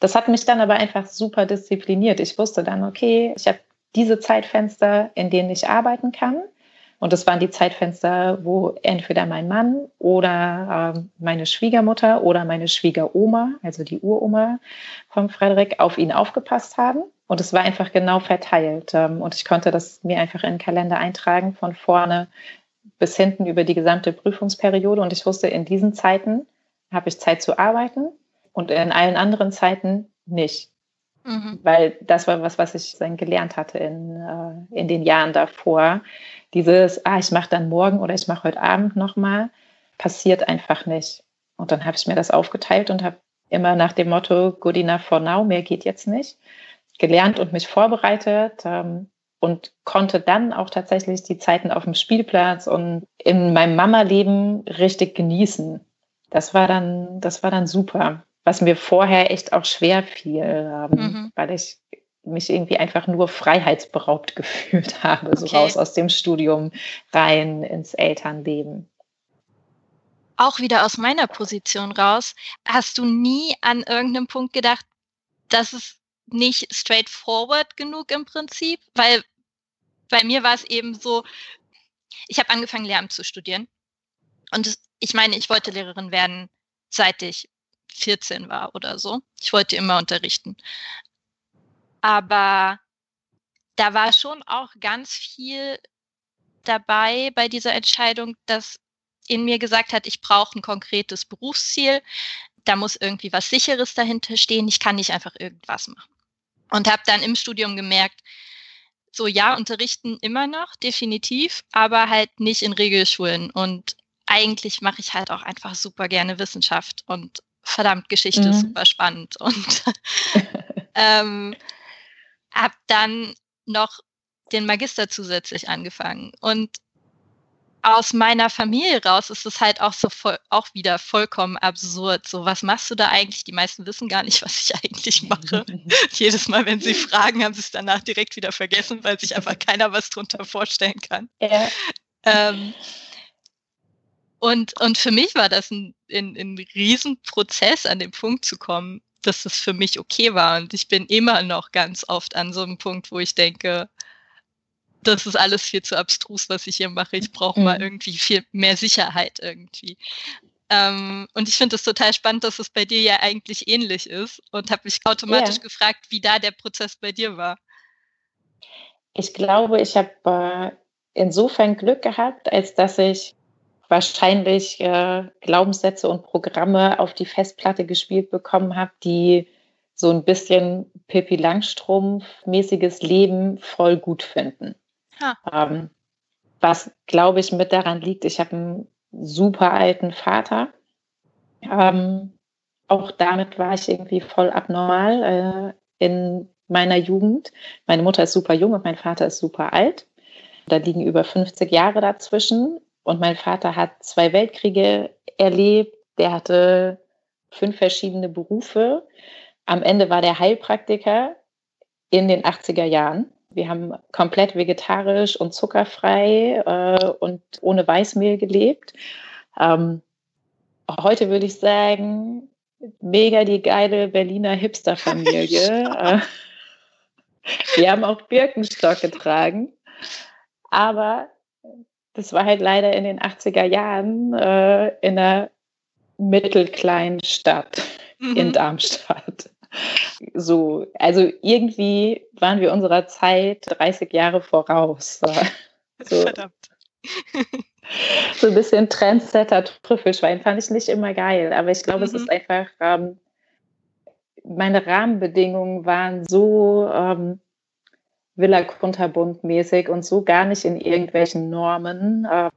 das hat mich dann aber einfach super diszipliniert. Ich wusste dann, okay, ich habe diese Zeitfenster, in denen ich arbeiten kann. Und das waren die Zeitfenster, wo entweder mein Mann oder äh, meine Schwiegermutter oder meine Schwiegeroma, also die Uroma von Frederik, auf ihn aufgepasst haben. Und es war einfach genau verteilt. Ähm, und ich konnte das mir einfach in den Kalender eintragen, von vorne bis hinten über die gesamte Prüfungsperiode. Und ich wusste, in diesen Zeiten habe ich Zeit zu arbeiten und in allen anderen Zeiten nicht. Mhm. Weil das war was, was ich dann gelernt hatte in, äh, in den Jahren davor. Dieses, ah, ich mache dann morgen oder ich mache heute Abend nochmal, passiert einfach nicht. Und dann habe ich mir das aufgeteilt und habe immer nach dem Motto, good enough for now, mehr geht jetzt nicht, gelernt und mich vorbereitet ähm, und konnte dann auch tatsächlich die Zeiten auf dem Spielplatz und in meinem Mama-Leben richtig genießen. Das war dann, das war dann super was mir vorher echt auch schwer fiel, ähm, mhm. weil ich mich irgendwie einfach nur freiheitsberaubt [laughs] gefühlt habe, okay. so raus aus dem Studium rein ins Elternleben. Auch wieder aus meiner Position raus, hast du nie an irgendeinem Punkt gedacht, dass es nicht straightforward genug im Prinzip? Weil bei mir war es eben so, ich habe angefangen, Lehramt zu studieren. Und ich meine, ich wollte Lehrerin werden, seit ich 14 war oder so. Ich wollte immer unterrichten. Aber da war schon auch ganz viel dabei bei dieser Entscheidung, dass in mir gesagt hat, ich brauche ein konkretes Berufsziel. Da muss irgendwie was Sicheres dahinter stehen. Ich kann nicht einfach irgendwas machen. Und habe dann im Studium gemerkt, so ja, unterrichten immer noch, definitiv, aber halt nicht in Regelschulen. Und eigentlich mache ich halt auch einfach super gerne Wissenschaft und verdammt, Geschichte mhm. ist super spannend. [laughs] Und [laughs] ähm, habe dann noch den Magister zusätzlich angefangen. Und aus meiner Familie raus ist es halt auch so voll, auch wieder vollkommen absurd. So, was machst du da eigentlich? Die meisten wissen gar nicht, [laughs] was ich eigentlich mache. Jedes Mal, wenn sie fragen, haben sie es danach direkt wieder vergessen, weil sich einfach keiner was drunter vorstellen kann. Ja. Ähm, und, und für mich war das ein, ein, ein Riesenprozess, an den Punkt zu kommen, dass es für mich okay war. Und ich bin immer noch ganz oft an so einem Punkt, wo ich denke, das ist alles viel zu abstrus, was ich hier mache. Ich brauche mhm. mal irgendwie viel mehr Sicherheit irgendwie. Ähm, und ich finde es total spannend, dass es bei dir ja eigentlich ähnlich ist und habe mich automatisch yeah. gefragt, wie da der Prozess bei dir war. Ich glaube, ich habe äh, insofern Glück gehabt, als dass ich wahrscheinlich äh, Glaubenssätze und Programme auf die Festplatte gespielt bekommen habe, die so ein bisschen Pippi Langstrumpf-mäßiges Leben voll gut finden. Ähm, was, glaube ich, mit daran liegt, ich habe einen super alten Vater. Ähm, auch damit war ich irgendwie voll abnormal äh, in meiner Jugend. Meine Mutter ist super jung und mein Vater ist super alt. Da liegen über 50 Jahre dazwischen. Und mein Vater hat zwei Weltkriege erlebt. Der hatte fünf verschiedene Berufe. Am Ende war der Heilpraktiker in den 80er Jahren. Wir haben komplett vegetarisch und zuckerfrei äh, und ohne Weißmehl gelebt. Ähm, heute würde ich sagen, mega die geile Berliner Hipster-Familie. [laughs] Äh, wir haben auch Birkenstock getragen. Aber das war halt leider in den 80er Jahren äh, in einer mittelkleinen Stadt mhm. in Darmstadt. So, also irgendwie waren wir unserer Zeit 30 Jahre voraus. So, Verdammt. [laughs] so ein bisschen Trendsetter Trüffelschwein fand ich nicht immer geil, aber ich glaube, mhm. es ist einfach, ähm, meine Rahmenbedingungen waren so ähm, Villa Kunterbund mäßig und so gar nicht in irgendwelchen Normen, äh,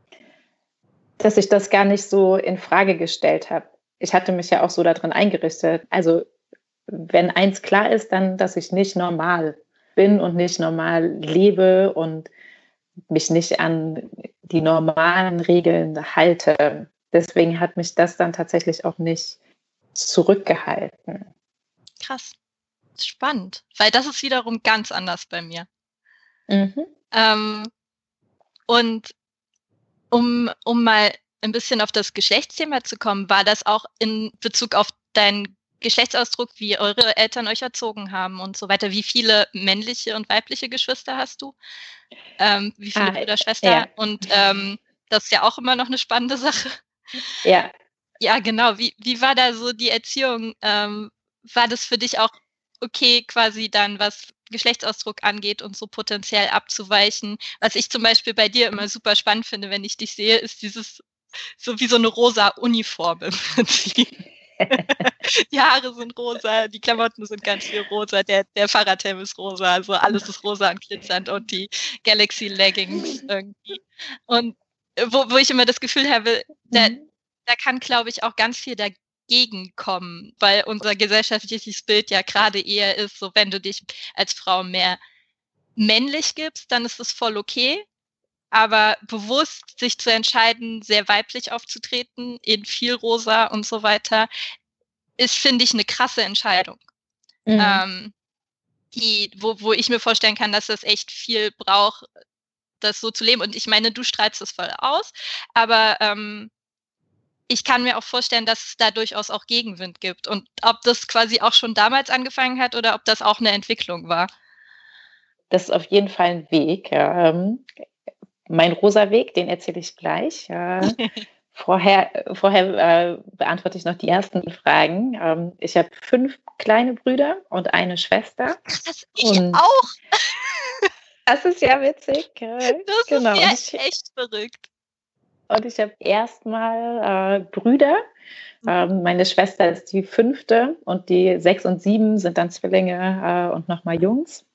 dass ich das gar nicht so in Frage gestellt habe. Ich hatte mich ja auch so darin eingerichtet. Also wenn eins klar ist, dann, dass ich nicht normal bin und nicht normal lebe und mich nicht an die normalen Regeln halte. Deswegen hat mich das dann tatsächlich auch nicht zurückgehalten. Krass. Spannend, weil das ist wiederum ganz anders bei mir. Mhm. Ähm, und um, um mal ein bisschen auf das Geschlechtsthema zu kommen, war das auch in Bezug auf deinen Geschlechtsausdruck, wie eure Eltern euch erzogen haben und so weiter. Wie viele männliche und weibliche Geschwister hast du? Ähm, wie viele ah, Brüder, Schwestern? Ja. Und ähm, das ist ja auch immer noch eine spannende [laughs] Sache. Ja. Ja, genau. Wie, wie war da so die Erziehung? Ähm, war das für dich auch okay, quasi dann, was Geschlechtsausdruck angeht und so potenziell abzuweichen? Was ich zum Beispiel bei dir immer super spannend finde, wenn ich dich sehe, ist dieses so wie so eine rosa Uniform im [laughs] Prinzip. die Haare sind rosa, die Klamotten sind ganz viel rosa, der, der Fahrradhelm ist rosa, also alles ist rosa und glitzernd und die Galaxy Leggings irgendwie. Und wo, wo ich immer das Gefühl habe, da, mhm. da kann, glaube ich, auch ganz viel dagegen kommen, weil unser gesellschaftliches Bild ja gerade eher ist, so wenn du dich als Frau mehr männlich gibst, dann ist es voll okay aber bewusst sich zu entscheiden, sehr weiblich aufzutreten, in viel rosa und so weiter, ist, finde ich, eine krasse Entscheidung. Mhm. Ähm, die, wo, wo ich mir vorstellen kann, dass das echt viel braucht, das so zu leben. Und ich meine, du strahlst es voll aus, aber ähm, ich kann mir auch vorstellen, dass es da durchaus auch Gegenwind gibt. Und ob das quasi auch schon damals angefangen hat oder ob das auch eine Entwicklung war. Das ist auf jeden Fall ein Weg. Ähm, mein rosa Weg, den erzähle ich gleich. [laughs] vorher vorher äh, beantworte ich noch die ersten Fragen. Ähm, ich habe fünf kleine Brüder und eine Schwester. Das ich und auch. [laughs] das ist ja witzig. Das genau. ist ja echt verrückt. Und ich habe erstmal äh, Brüder. Mhm. Ähm, meine Schwester ist die fünfte und die sechs und sieben sind dann Zwillinge äh, und nochmal Jungs.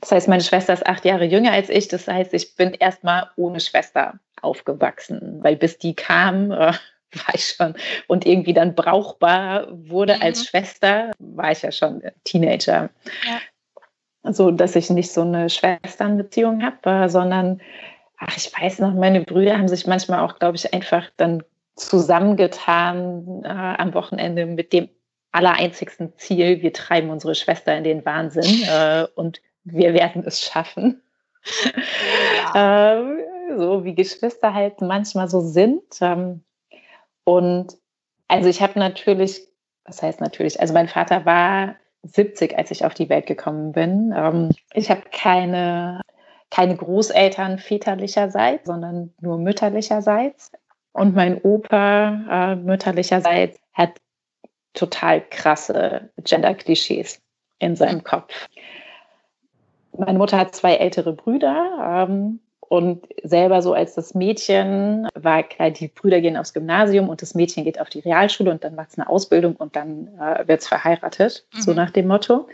Das heißt, meine Schwester ist acht Jahre jünger als ich. Das heißt, ich bin erstmal ohne Schwester aufgewachsen, weil bis die kam, äh, [laughs] war ich schon. Und irgendwie dann brauchbar wurde mhm. als Schwester, war ich ja schon Teenager. Ja. So, dass ich nicht so eine Schwesternbeziehung habe, sondern, ach, ich weiß noch, meine Brüder haben sich manchmal auch, glaube ich, einfach dann zusammengetan äh, am Wochenende mit dem allereinzigsten Ziel, wir treiben unsere Schwester in den Wahnsinn äh, und wir werden es schaffen. Ja. ähm, so wie Geschwister halt manchmal so sind. Ähm, und also ich habe natürlich, was heißt natürlich, also mein Vater war 70, als ich auf die Welt gekommen bin. Ähm, ich habe keine, keine Großeltern väterlicherseits, sondern nur mütterlicherseits. Und mein Opa äh, mütterlicherseits hat total krasse Gender-Klischees in seinem Kopf. Meine Mutter hat zwei ältere Brüder ähm, und selber so als das Mädchen war klar, die Brüder gehen aufs Gymnasium und das Mädchen geht auf die Realschule und dann macht es eine Ausbildung und dann äh, wird es verheiratet, mhm. so nach dem Motto.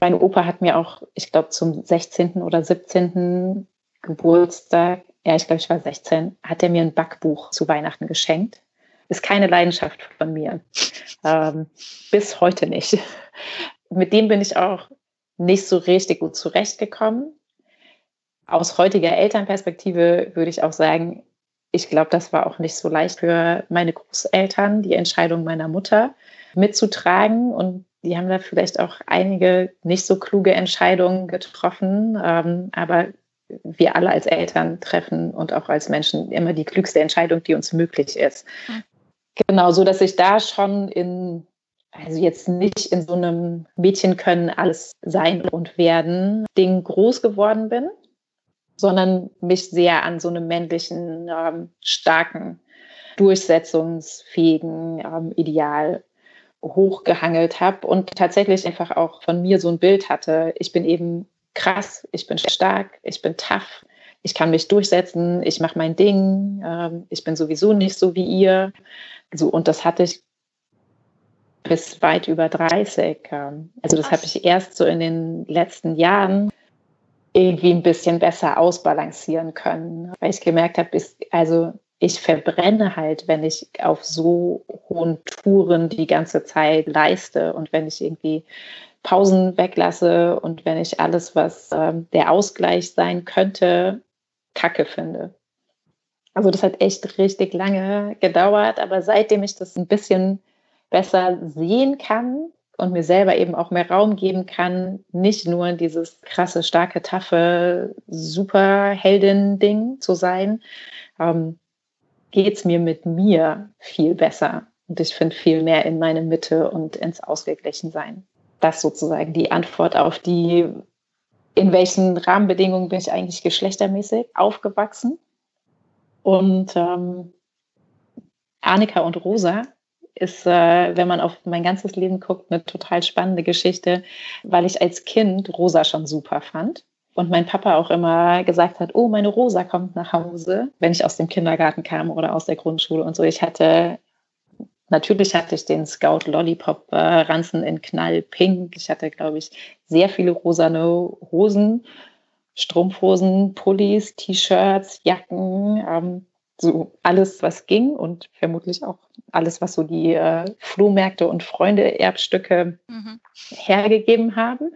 Mein Opa hat mir auch, ich glaube, zum 16. oder 17. Geburtstag, ja, ich glaube, ich war 16, hat er mir ein Backbuch zu Weihnachten geschenkt. Ist keine Leidenschaft von mir. Ähm, bis heute nicht. Mit dem bin ich auch nicht so richtig gut zurechtgekommen. Aus heutiger Elternperspektive würde ich auch sagen, ich glaube, das war auch nicht so leicht für meine Großeltern, die Entscheidung meiner Mutter mitzutragen. Und die haben da vielleicht auch einige nicht so kluge Entscheidungen getroffen. Ähm, aber wir alle als Eltern treffen und auch als Menschen immer die klügste Entscheidung, die uns möglich ist. Mhm. Genau, so dass ich da schon in also jetzt nicht in so einem Mädchen können alles sein und werden Ding groß geworden bin, sondern mich sehr an so einem männlichen, ähm, starken, durchsetzungsfähigen ähm, Ideal hochgehangelt habe und tatsächlich einfach auch von mir so ein Bild hatte. Ich bin eben krass, ich bin stark, ich bin tough, ich kann mich durchsetzen, ich mache mein Ding, ähm, ich bin sowieso nicht so wie ihr. So, und das hatte ich bis weit über 30. Ähm, also das habe ich erst so in den letzten Jahren irgendwie ein bisschen besser ausbalancieren können, weil ich gemerkt habe, also ich verbrenne halt, wenn ich auf so hohen Touren die ganze Zeit leiste und wenn ich irgendwie Pausen weglasse und wenn ich alles, was ähm, der Ausgleich sein könnte, kacke finde. Also das hat echt richtig lange gedauert, aber seitdem ich das ein bisschen besser sehen kann und mir selber eben auch mehr Raum geben kann, nicht nur dieses krasse, starke, taffe Superheldin-Ding zu sein, ähm, geht es mir mit mir viel besser. Und ich finde viel mehr in meine Mitte und ins Ausgeglichensein. Das sozusagen die Antwort auf die, in welchen Rahmenbedingungen bin ich eigentlich geschlechtermäßig aufgewachsen. Und ähm, Annika und Rosa ist, äh, wenn man auf mein ganzes Leben guckt, eine total spannende Geschichte, weil ich als Kind Rosa schon super fand. Und mein Papa auch immer gesagt hat, oh, meine Rosa kommt nach Hause, wenn ich aus dem Kindergarten kam oder aus der Grundschule und so. Ich hatte, natürlich hatte ich den Scout Lollipop äh, Ranzen in Knallpink. Ich hatte, glaube ich, sehr viele rosane Hosen, Strumpfhosen, Pullis, T-Shirts, Jacken. Ähm, so alles, was ging und vermutlich auch alles, was so die äh, Flohmärkte und Freunde-Erbstücke mhm. hergegeben haben.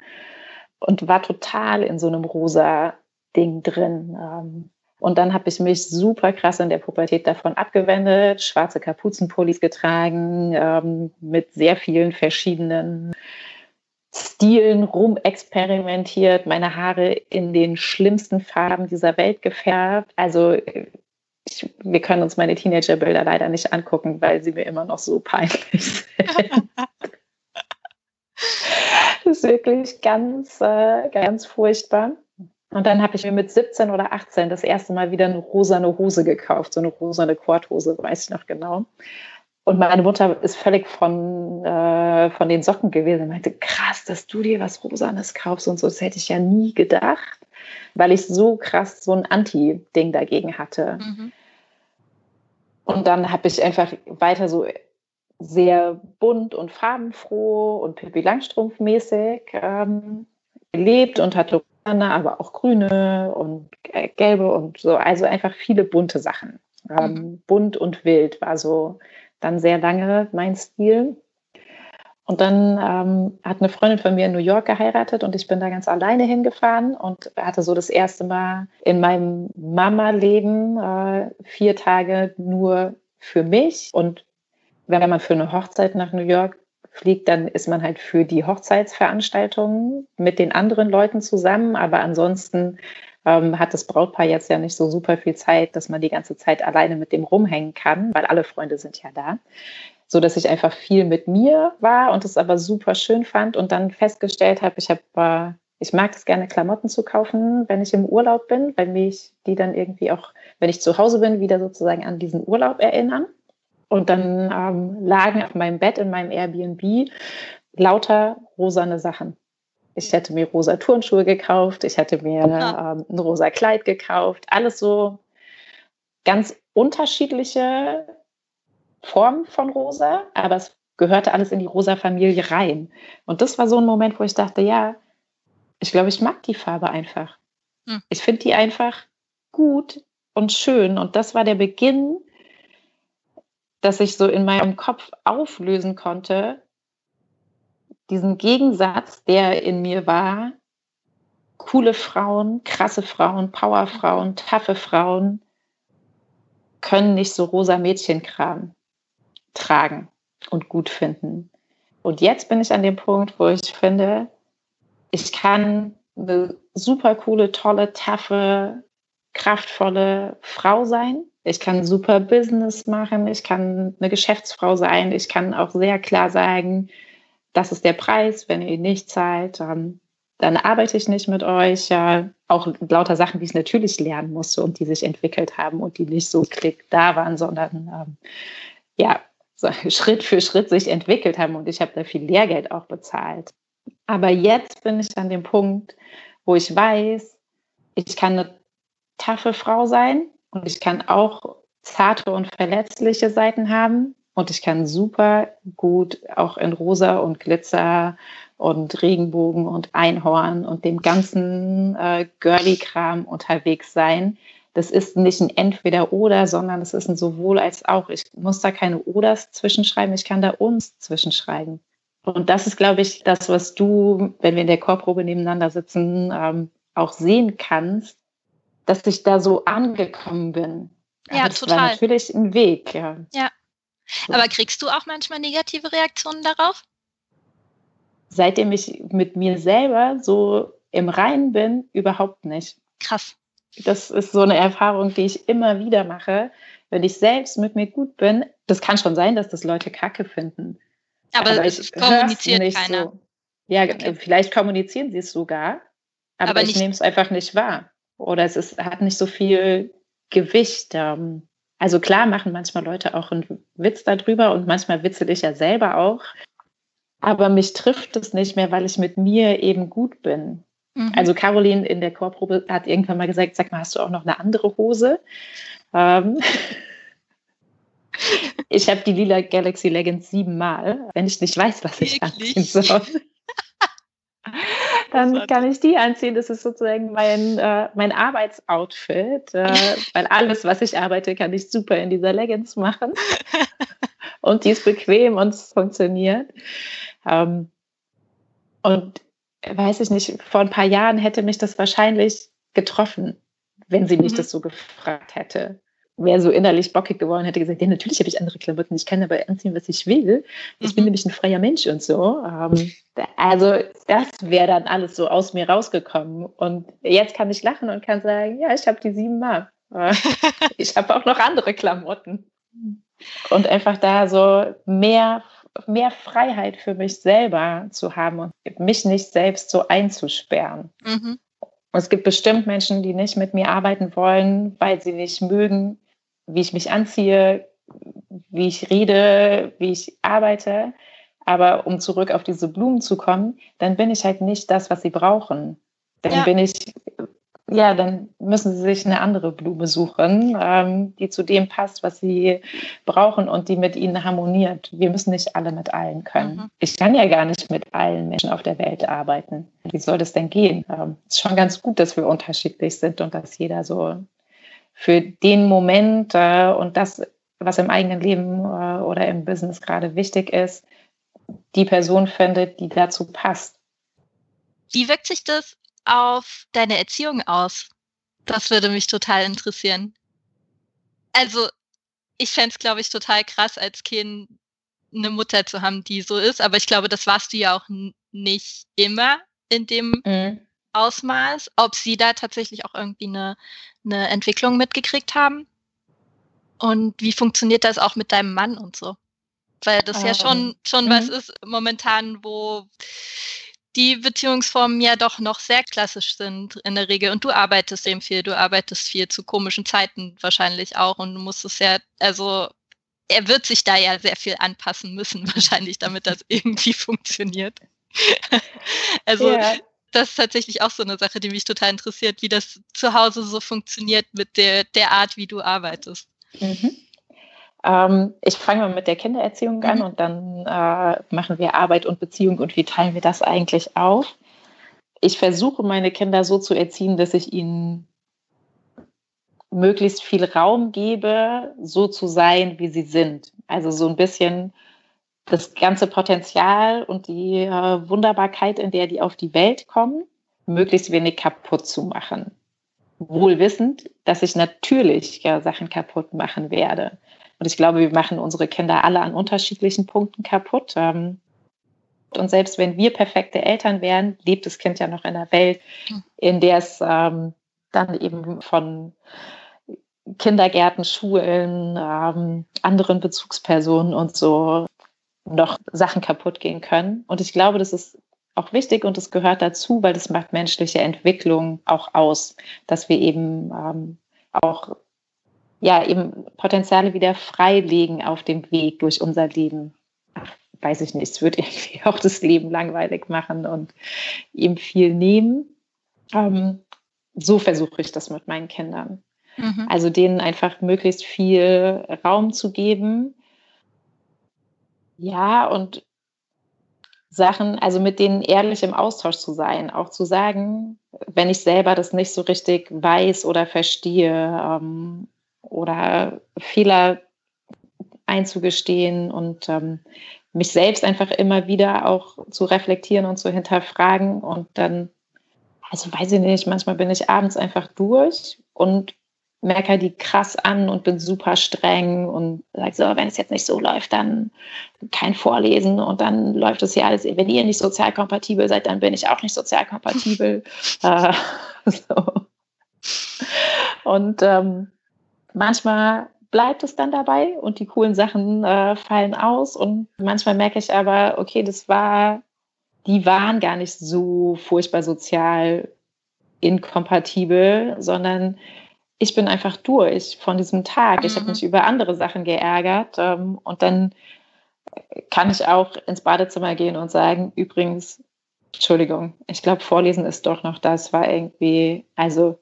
Und war total in so einem rosa Ding drin. Ähm, und dann habe ich mich super krass in der Pubertät davon abgewendet, schwarze Kapuzenpullis getragen, ähm, mit sehr vielen verschiedenen Stilen rumexperimentiert, meine Haare in den schlimmsten Farben dieser Welt gefärbt. Also ich, wir können uns meine Teenagerbilder leider nicht angucken, weil sie mir immer noch so peinlich sind. [laughs] ist wirklich ganz, äh, ganz furchtbar. Und dann habe ich mir mit 17 oder 18 das erste Mal wieder eine rosane Hose gekauft, so eine rosane Korthose, weiß ich noch genau. Und meine Mutter ist völlig von, äh, von den Socken gewesen und meinte, krass, dass du dir was Rosanes kaufst und so. Das hätte ich ja nie gedacht, weil ich so krass so ein Anti-Ding dagegen hatte. Mhm. Und dann habe ich einfach weiter so sehr bunt und farbenfroh und Pippi Langstrumpf-mäßig ähm, gelebt und hatte aber auch grüne und gelbe und so, also einfach viele bunte Sachen. Ähm, mhm. Bunt und wild war so dann sehr lange mein Stil. Und dann ähm, hat eine Freundin von mir in New York geheiratet und ich bin da ganz alleine hingefahren und hatte so das erste Mal in meinem Mama-Leben äh, vier Tage nur für mich. Und wenn man für eine Hochzeit nach New York fliegt, dann ist man halt für die Hochzeitsveranstaltungen mit den anderen Leuten zusammen. Aber ansonsten ähm, hat das Brautpaar jetzt ja nicht so super viel Zeit, dass man die ganze Zeit alleine mit dem rumhängen kann, weil alle Freunde sind ja da so dass ich einfach viel mit mir war und es aber super schön fand und dann festgestellt habe, ich habe äh, ich mag es gerne, Klamotten zu kaufen, wenn ich im Urlaub bin, weil mich die dann irgendwie auch, wenn ich zu Hause bin, wieder sozusagen an diesen Urlaub erinnern. Und dann ähm, lagen auf meinem Bett in meinem Airbnb lauter rosane Sachen. Ich hätte mir rosa Turnschuhe gekauft, ich hätte mir ähm, ein rosa Kleid gekauft, alles so ganz unterschiedliche Form von rosa, aber es gehörte alles in die rosa Familie rein. Und das war so ein Moment, wo ich dachte, ja, ich glaube, ich mag die Farbe einfach. Hm. Ich finde die einfach gut und schön. Und das war der Beginn, dass ich so in meinem Kopf auflösen konnte, diesen Gegensatz, der in mir war, coole Frauen, krasse Frauen, Powerfrauen, taffe Frauen können nicht so rosa Mädchenkram tragen und gut finden. Und jetzt bin ich an dem Punkt, wo ich finde, ich kann eine super coole, tolle, taffe, kraftvolle Frau sein. Ich kann super Business machen. Ich kann eine Geschäftsfrau sein. Ich kann auch sehr klar sagen, das ist der Preis. Wenn ihr ihn nicht zahlt, dann, dann arbeite ich nicht mit euch. Ja, auch lauter Sachen, die ich natürlich lernen musste und die sich entwickelt haben und die nicht so klick da waren, sondern ähm, ja, so [laughs] Schritt für Schritt sich entwickelt haben und ich habe da viel Lehrgeld auch bezahlt. Aber jetzt bin ich an dem Punkt, wo ich weiß, ich kann eine taffe Frau sein und ich kann auch zarte und verletzliche Seiten haben und ich kann super gut auch in Rosa und Glitzer und Regenbogen und Einhorn und dem ganzen äh, Girly-Kram unterwegs sein das ist nicht ein Entweder-Oder, sondern es ist ein sowohl als auch. Ich muss da keine Oders zwischenschreiben, ich kann da uns zwischenschreiben. Und das ist, glaube ich, das, was du, wenn wir in der Chorprobe nebeneinander sitzen, ähm, auch sehen kannst, dass ich da so angekommen bin. Ja, Aber das total. war natürlich ein Weg. Ja. ja. Aber kriegst du auch manchmal negative Reaktionen darauf? Seitdem ich mit mir selber so im Reinen bin, überhaupt nicht. Krass. Das ist so eine Erfahrung, die ich immer wieder mache. Wenn ich selbst mit mir gut bin, das kann schon sein, dass das Leute kacke finden. Aber, aber es kommuniziert nicht keiner. So. Ja, okay. vielleicht kommunizieren sie es sogar, aber, aber ich nehme es einfach nicht wahr. Oder es ist, hat nicht so viel Gewicht. Ähm. Also klar machen manchmal Leute auch einen Witz darüber und manchmal witzel ich ja selber auch. Aber mich trifft es nicht mehr, weil ich mit mir eben gut bin. Mhm. Also Caroline in der Chorprobe hat irgendwann mal gesagt, sag mal, hast du auch noch eine andere Hose? Ähm [laughs] ich habe die lila Galaxy Leggings siebenmal, wenn ich nicht weiß, was ich Wirklich? anziehen soll. [laughs] dann kann ich die anziehen. Das ist sozusagen mein, äh, mein Arbeitsoutfit, äh, [laughs] weil alles, was ich arbeite, kann ich super in dieser Leggings machen. und die ist bequem und es funktioniert. Ähm, und weiß ich nicht, vor ein paar Jahren hätte mich das wahrscheinlich getroffen, wenn sie mich mhm. das so gefragt hätte. Wäre so innerlich bockig geworden, hätte gesagt, ja, natürlich habe ich andere Klamotten, ich kann aber anziehen, was ich will. Ich mhm. bin nämlich ein freier Mensch und so. Ähm, also das wäre dann alles so aus mir rausgekommen. Und jetzt kann ich lachen und kann sagen, ja, ich habe die siebenmal. [laughs] ich habe auch noch andere Klamotten. Und einfach da so mehr mehr Freiheit für mich selber zu haben und mich nicht selbst so einzusperren. Mhm. Es gibt bestimmt Menschen, die nicht mit mir arbeiten wollen, weil sie nicht mögen, wie ich mich anziehe, wie ich rede, wie ich arbeite. Aber um zurück auf diese Blumen zu kommen, dann bin ich halt nicht das, was sie brauchen. Dann ja. bin ich ja, dann müssen sie sich eine andere Blume suchen, ähm, die zu dem passt, was sie brauchen und die mit ihnen harmoniert. Wir müssen nicht alle mit allen können. Mhm. Ich kann ja gar nicht mit allen Menschen auf der Welt arbeiten. Wie soll das denn gehen? Ähm, ist schon ganz gut, dass wir unterschiedlich sind und dass jeder so für den Moment äh, und das, was im eigenen Leben äh, oder im Business gerade wichtig ist, die Person findet, die dazu passt. Wie wirkt sich das auf deine Erziehung aus? Das würde mich total interessieren. Also, ich fände es, glaube ich, total krass, als Kind eine Mutter zu haben, die so ist. Aber ich glaube, das warst du ja auch nicht immer in dem mhm. Ausmaß. Ob sie da tatsächlich auch irgendwie eine, eine Entwicklung mitgekriegt haben? Und wie funktioniert das auch mit deinem Mann und so? Weil das ja schon, ähm, schon mhm. was ist momentan, wo die Beziehungsformen ja doch noch sehr klassisch sind in der Regel. Und du arbeitest eben viel, du arbeitest viel zu komischen Zeiten wahrscheinlich auch und du musst es ja, also er wird sich da ja sehr viel anpassen müssen, [laughs] wahrscheinlich, damit das [laughs] irgendwie funktioniert. [laughs] also ja. Das ist tatsächlich auch so eine Sache, die mich total interessiert, wie das zu Hause so funktioniert mit der, der Art, wie du arbeitest. Mhm. Ähm, ich fange mal mit der Kindererziehung an mhm. und dann äh, machen wir Arbeit und Beziehung und wie teilen wir das eigentlich auf? Ich versuche meine Kinder so zu erziehen, dass ich ihnen möglichst viel Raum gebe, so zu sein, wie sie sind. Also so ein bisschen das ganze Potenzial und die äh, Wunderbarkeit, in der die auf die Welt kommen, möglichst wenig kaputt zu machen. Wohl wissend, dass ich natürlich ja, Sachen kaputt machen werde. Und ich glaube, wir machen unsere Kinder alle an unterschiedlichen Punkten kaputt. Ähm, und selbst wenn wir perfekte Eltern wären, lebt das Kind ja noch in einer Welt, hm. in der es ähm, dann eben von Kindergärten, Schulen, ähm, anderen Bezugspersonen und so noch Sachen kaputt gehen können. Und ich glaube, das ist auch wichtig und es gehört dazu, weil das macht menschliche Entwicklung auch aus, dass wir eben ähm, auch ja eben Potenziale wieder freilegen auf dem Weg durch unser Leben. Ach, weiß ich nicht, es wird [laughs] irgendwie auch das Leben langweilig machen und ihm viel nehmen. Ähm, so versuche ich das mit meinen Kindern. Mhm. Also denen einfach möglichst viel Raum zu geben. Ja, und Sachen, also mit denen ehrlich im Austausch zu sein, auch zu sagen, wenn ich selber das nicht so richtig weiß oder verstehe ähm, oder Fehler einzugestehen und ähm, mich selbst einfach immer wieder auch zu reflektieren und zu hinterfragen und dann, also weiß ich nicht, manchmal bin ich abends einfach durch und merke die krass an und bin super streng und sage so, wenn es jetzt nicht so läuft, dann kein Vorlesen und dann läuft es ja alles, wenn ihr nicht sozial kompatibel seid, dann bin ich auch nicht sozial kompatibel. [laughs] äh, [laughs] so. Und ähm, manchmal bleibt es dann dabei und die coolen Sachen äh, fallen aus und manchmal merke ich aber, okay, das war, die waren gar nicht so furchtbar sozial inkompatibel, sondern ich bin einfach durch von diesem Tag. Ich habe mhm. mich über andere Sachen geärgert ähm, und dann kann ich auch ins Badezimmer gehen und sagen, übrigens, Entschuldigung, ich glaube, Vorlesen ist doch noch das, war irgendwie, also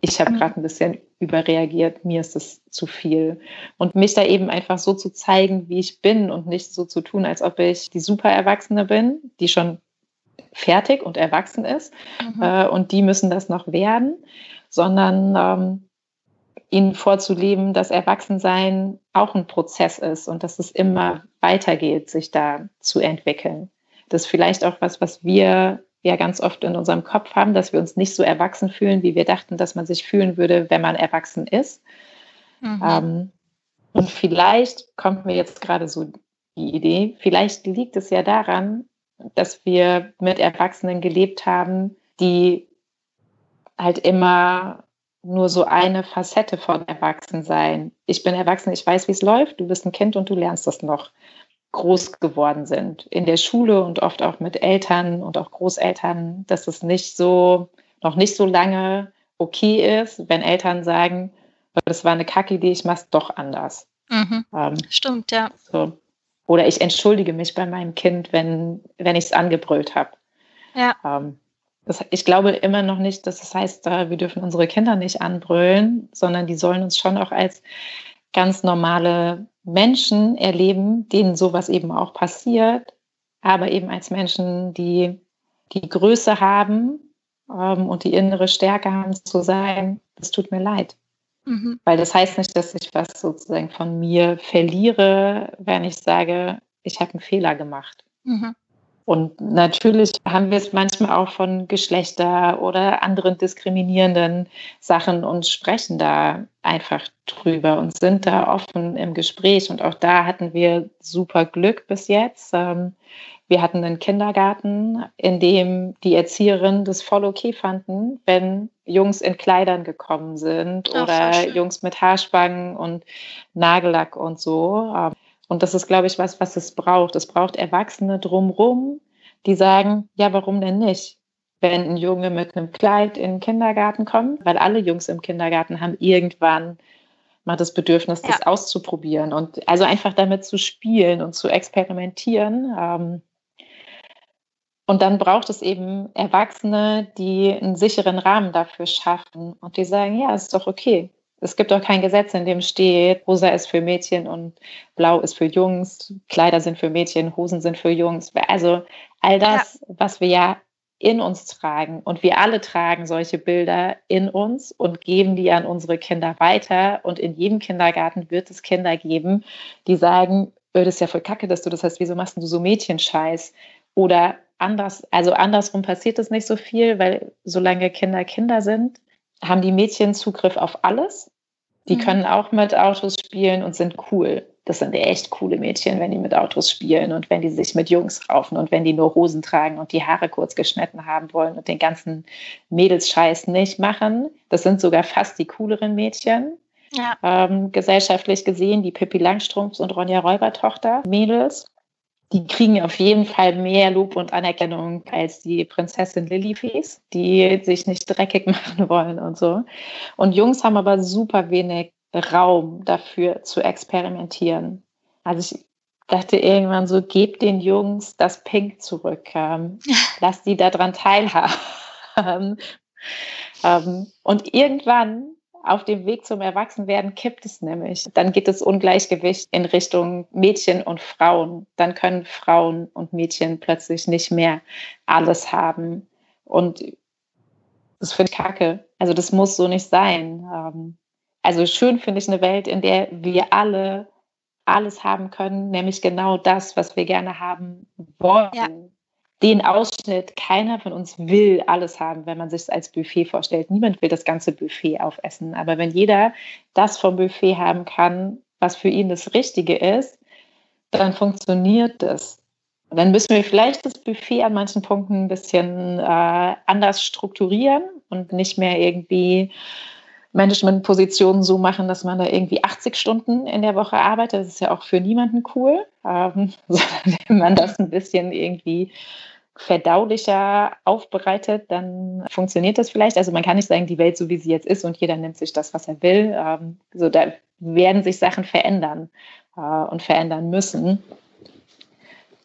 ich habe mhm. gerade ein bisschen überreagiert, mir ist es zu viel. Und mich da eben einfach so zu zeigen, wie ich bin und nicht so zu tun, als ob ich die super Erwachsene bin, die schon fertig und erwachsen ist mhm. äh, und die müssen das noch werden, sondern ähm, ihnen vorzuleben, dass Erwachsensein auch ein Prozess ist und dass es immer weitergeht, sich da zu entwickeln. Das ist vielleicht auch was, was wir ja ganz oft in unserem Kopf haben, dass wir uns nicht so erwachsen fühlen, wie wir dachten, dass man sich fühlen würde, wenn man erwachsen ist. Mhm. Ähm, und vielleicht kommt mir jetzt gerade so die Idee, vielleicht liegt es ja daran, dass wir mit Erwachsenen gelebt haben, die halt immer nur so eine Facette von Erwachsensein. Ich bin erwachsen, ich weiß, wie es läuft, du bist ein Kind und du lernst das noch groß geworden sind. In der Schule und oft auch mit Eltern und auch Großeltern, dass es nicht so, noch nicht so lange okay ist, wenn Eltern sagen, das war eine Kackidee, ich mach's doch anders. Mhm. Ähm, Stimmt, ja. So. Oder ich entschuldige mich bei meinem Kind, wenn, wenn ich es angebrüllt habe. Ja. Ähm, das, ich glaube immer noch nicht, dass das heißt, wir dürfen unsere Kinder nicht anbrüllen, sondern die sollen uns schon auch als ganz normale Menschen erleben, denen sowas eben auch passiert, aber eben als Menschen, die die Größe haben ähm, und die innere Stärke haben zu sagen, es tut mir leid. Mhm. Weil das heißt nicht, dass ich was sozusagen von mir verliere, wenn ich sage, ich habe einen Fehler gemacht. Mhm. Und natürlich haben wir es manchmal auch von Geschlechter oder anderen diskriminierenden Sachen und sprechen da einfach drüber und sind da offen im Gespräch. Und auch da hatten wir super Glück bis jetzt. Ähm, wir hatten einen Kindergarten, in dem die Erzieherinnen das voll okay fanden, wenn Jungs in Kleidern gekommen sind Ach, oder Jungs mit Haarspangen und Nagellack und so. Und das ist, glaube ich, was, was es braucht. Es braucht Erwachsene drumrum, die sagen, ja, warum denn nicht? Wenn ein Junge mit einem Kleid in den Kindergarten kommt, weil alle Jungs im Kindergarten haben irgendwann mal das Bedürfnis, das ja. auszuprobieren und also einfach damit zu spielen und zu experimentieren. Ähm, und dann braucht es eben Erwachsene, die einen sicheren Rahmen dafür schaffen und die sagen, ja, ist doch okay. Es gibt auch kein Gesetz, in dem steht, rosa ist für Mädchen und blau ist für Jungs, Kleider sind für Mädchen, Hosen sind für Jungs. Also all das, ja. was wir ja in uns tragen. Und wir alle tragen solche Bilder in uns und geben die an unsere Kinder weiter. Und in jedem Kindergarten wird es Kinder geben, die sagen, das ist ja voll kacke, dass du das hast, wieso machst du so Mädchenscheiß? Oder anders, also andersrum passiert es nicht so viel, weil solange Kinder Kinder sind, haben die Mädchen Zugriff auf alles. Die mhm. können auch mit Autos spielen und sind cool. Das sind echt coole Mädchen, wenn die mit Autos spielen und wenn die sich mit Jungs raufen und wenn die nur Hosen tragen und die Haare kurz geschnitten haben wollen und den ganzen Mädelsscheiß nicht machen. Das sind sogar fast die cooleren Mädchen. Ja. Ähm, gesellschaftlich gesehen, die Pippi Langstrumpfs und Ronja Räubertochter Mädels die kriegen auf jeden Fall mehr Lob und Anerkennung als die Prinzessin Lilifees, die sich nicht dreckig [laughs] machen wollen und so. Und Jungs haben aber super wenig Raum dafür zu experimentieren. Also ich dachte irgendwann so, gebt den Jungs das Pink zurück, ähm, [laughs] lasst die daran teilhaben. ähm, und irgendwann auf dem Weg zum Erwachsenwerden kippt es nämlich. Dann geht das Ungleichgewicht in Richtung Mädchen und Frauen. Dann können Frauen und Mädchen plötzlich nicht mehr alles haben. Und das finde ich kacke. Also das muss so nicht sein. Ähm, also schön finde ich eine Welt, in der wir alle alles haben können, nämlich genau das, was wir gerne haben wollen. Ja den Ausschnitt, keiner von uns will alles haben, wenn man sich es als Buffet vorstellt. Niemand will das ganze Buffet aufessen. Aber wenn jeder das vom Buffet haben kann, was für ihn das Richtige ist, dann funktioniert das. Dann müssen wir vielleicht das Buffet an manchen Punkten ein bisschen äh, anders strukturieren und nicht mehr irgendwie Managementpositionen so machen, dass man da irgendwie 80 Stunden in der Woche arbeitet. Das ist ja auch für niemanden cool, ähm, [laughs] sondern wenn man das ein bisschen irgendwie verdaulicher aufbereitet, dann funktioniert das vielleicht. Also man kann nicht sagen, die Welt so wie sie jetzt ist und jeder nimmt sich das, was er will. Ähm, so da werden sich Sachen verändern äh, und verändern müssen.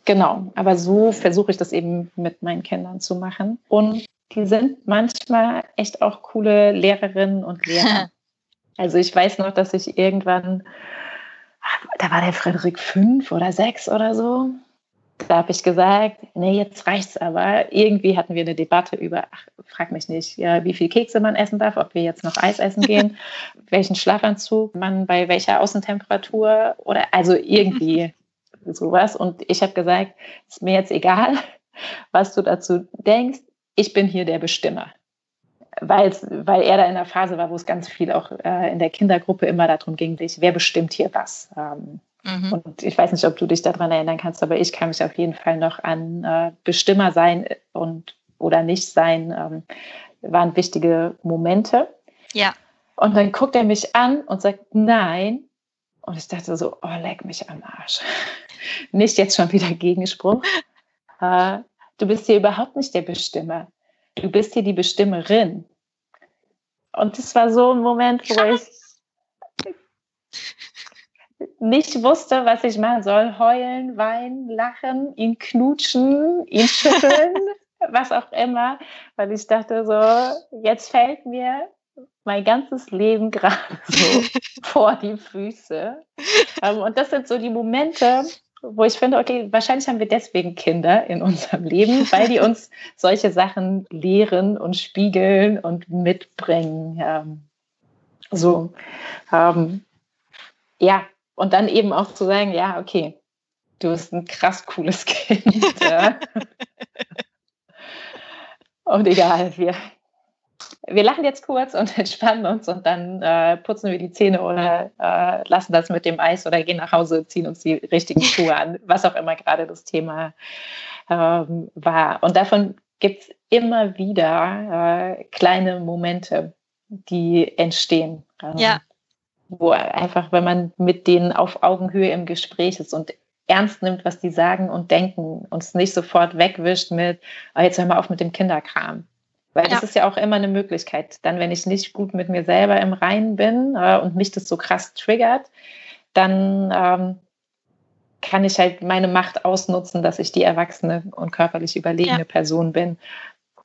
Genau, aber so versuche ich das eben mit meinen Kindern zu machen. Und die sind manchmal echt auch coole Lehrerinnen und Lehrer. [laughs] also ich weiß noch, dass ich irgendwann, da war der Frederik fünf oder sechs oder so, da habe ich gesagt, nee, jetzt reicht's aber. Irgendwie hatten wir eine Debatte über, ach, frag mich nicht, ja, wie viel Kekse man essen darf, ob wir jetzt noch Eis essen [laughs] gehen, welchen Schlafanzug man bei welcher Außentemperatur oder also irgendwie [laughs] sowas. Und ich habe gesagt, ist mir jetzt egal, was du dazu denkst. Ich bin hier der Bestimmer. Weil's, weil er da in der Phase war, wo es ganz viel auch äh, in der Kindergruppe immer darum ging, wer bestimmt hier was. Ähm, Mhm. Und ich weiß nicht, ob du dich daran erinnern kannst, aber ich kann mich auf jeden Fall noch an äh, Bestimmer sein und oder nicht sein, ähm, waren wichtige Momente. Ja. Und dann guckt er mich an und sagt, nein. Und ich dachte so, oh, leck mich am Arsch. [laughs] nicht jetzt schon wieder Gegenspruch. [laughs] Äh, du bist hier überhaupt nicht der Bestimmer. Du bist hier die Bestimmerin. Und das war so ein Moment, wo ich nicht wusste, was ich machen soll. Heulen, weinen, lachen, ihn knutschen, ihn schütteln, [laughs] was auch immer, weil ich dachte so, jetzt fällt mir mein ganzes Leben gerade so [laughs] vor die Füße. Ähm, und das sind so die Momente, wo ich finde, okay, wahrscheinlich haben wir deswegen Kinder in unserem Leben, weil die uns [laughs] solche Sachen lehren und spiegeln und mitbringen. So, ähm, ja, und dann eben auch zu sagen, ja, okay, du bist ein krass cooles [laughs] Kind. ja. und egal, wir, wir lachen jetzt kurz und [laughs] entspannen uns und dann äh, putzen wir die Zähne oder äh, lassen das mit dem Eis oder gehen nach Hause, ziehen uns die richtigen [laughs] Schuhe an, was auch immer gerade das Thema ähm, war. Und davon gibt es immer wieder äh, kleine Momente, die entstehen. Ähm, ja. Wo einfach, wenn man mit denen auf Augenhöhe im Gespräch ist und ernst nimmt, was die sagen und denken und es nicht sofort wegwischt mit, oh, jetzt hör mal auf mit dem Kinderkram. Weil ja. das ist ja auch immer eine Möglichkeit. Dann, wenn ich nicht gut mit mir selber im Reinen bin äh, und mich das so krass triggert, dann ähm, kann ich halt meine Macht ausnutzen, dass ich die erwachsene und körperlich überlegene ja. Person bin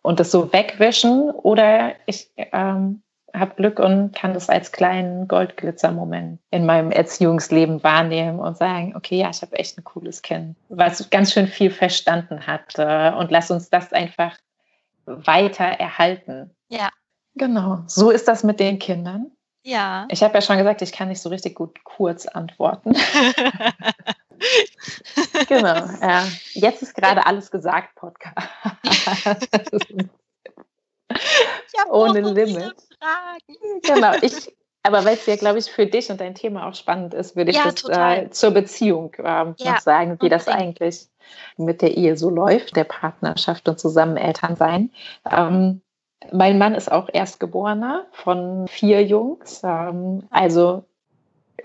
und das so wegwischen oder ich ähm, habe Glück und kann das als kleinen Goldglitzer-Moment in meinem Erziehungsleben wahrnehmen und sagen, okay, ja, ich habe echt ein cooles Kind, was ganz schön viel verstanden hat äh, und lass uns das einfach weiter erhalten. Ja. Genau, so ist das mit den Kindern. Ja. Ich habe ja schon gesagt, ich kann nicht so richtig gut kurz antworten. [laughs] genau, ja. Jetzt ist gerade alles gesagt, Podcast. [laughs] Ohne Limit. Genau, ich, aber weil es ja, glaube ich, für dich und dein Thema auch spannend ist, würde ich ja, das äh, zur Beziehung äh, ja, noch sagen, wie das eigentlich mit der Ehe so läuft, der Partnerschaft und zusammen Eltern sein. Ähm, mein Mann ist auch Erstgeborener von vier Jungs. Ähm, also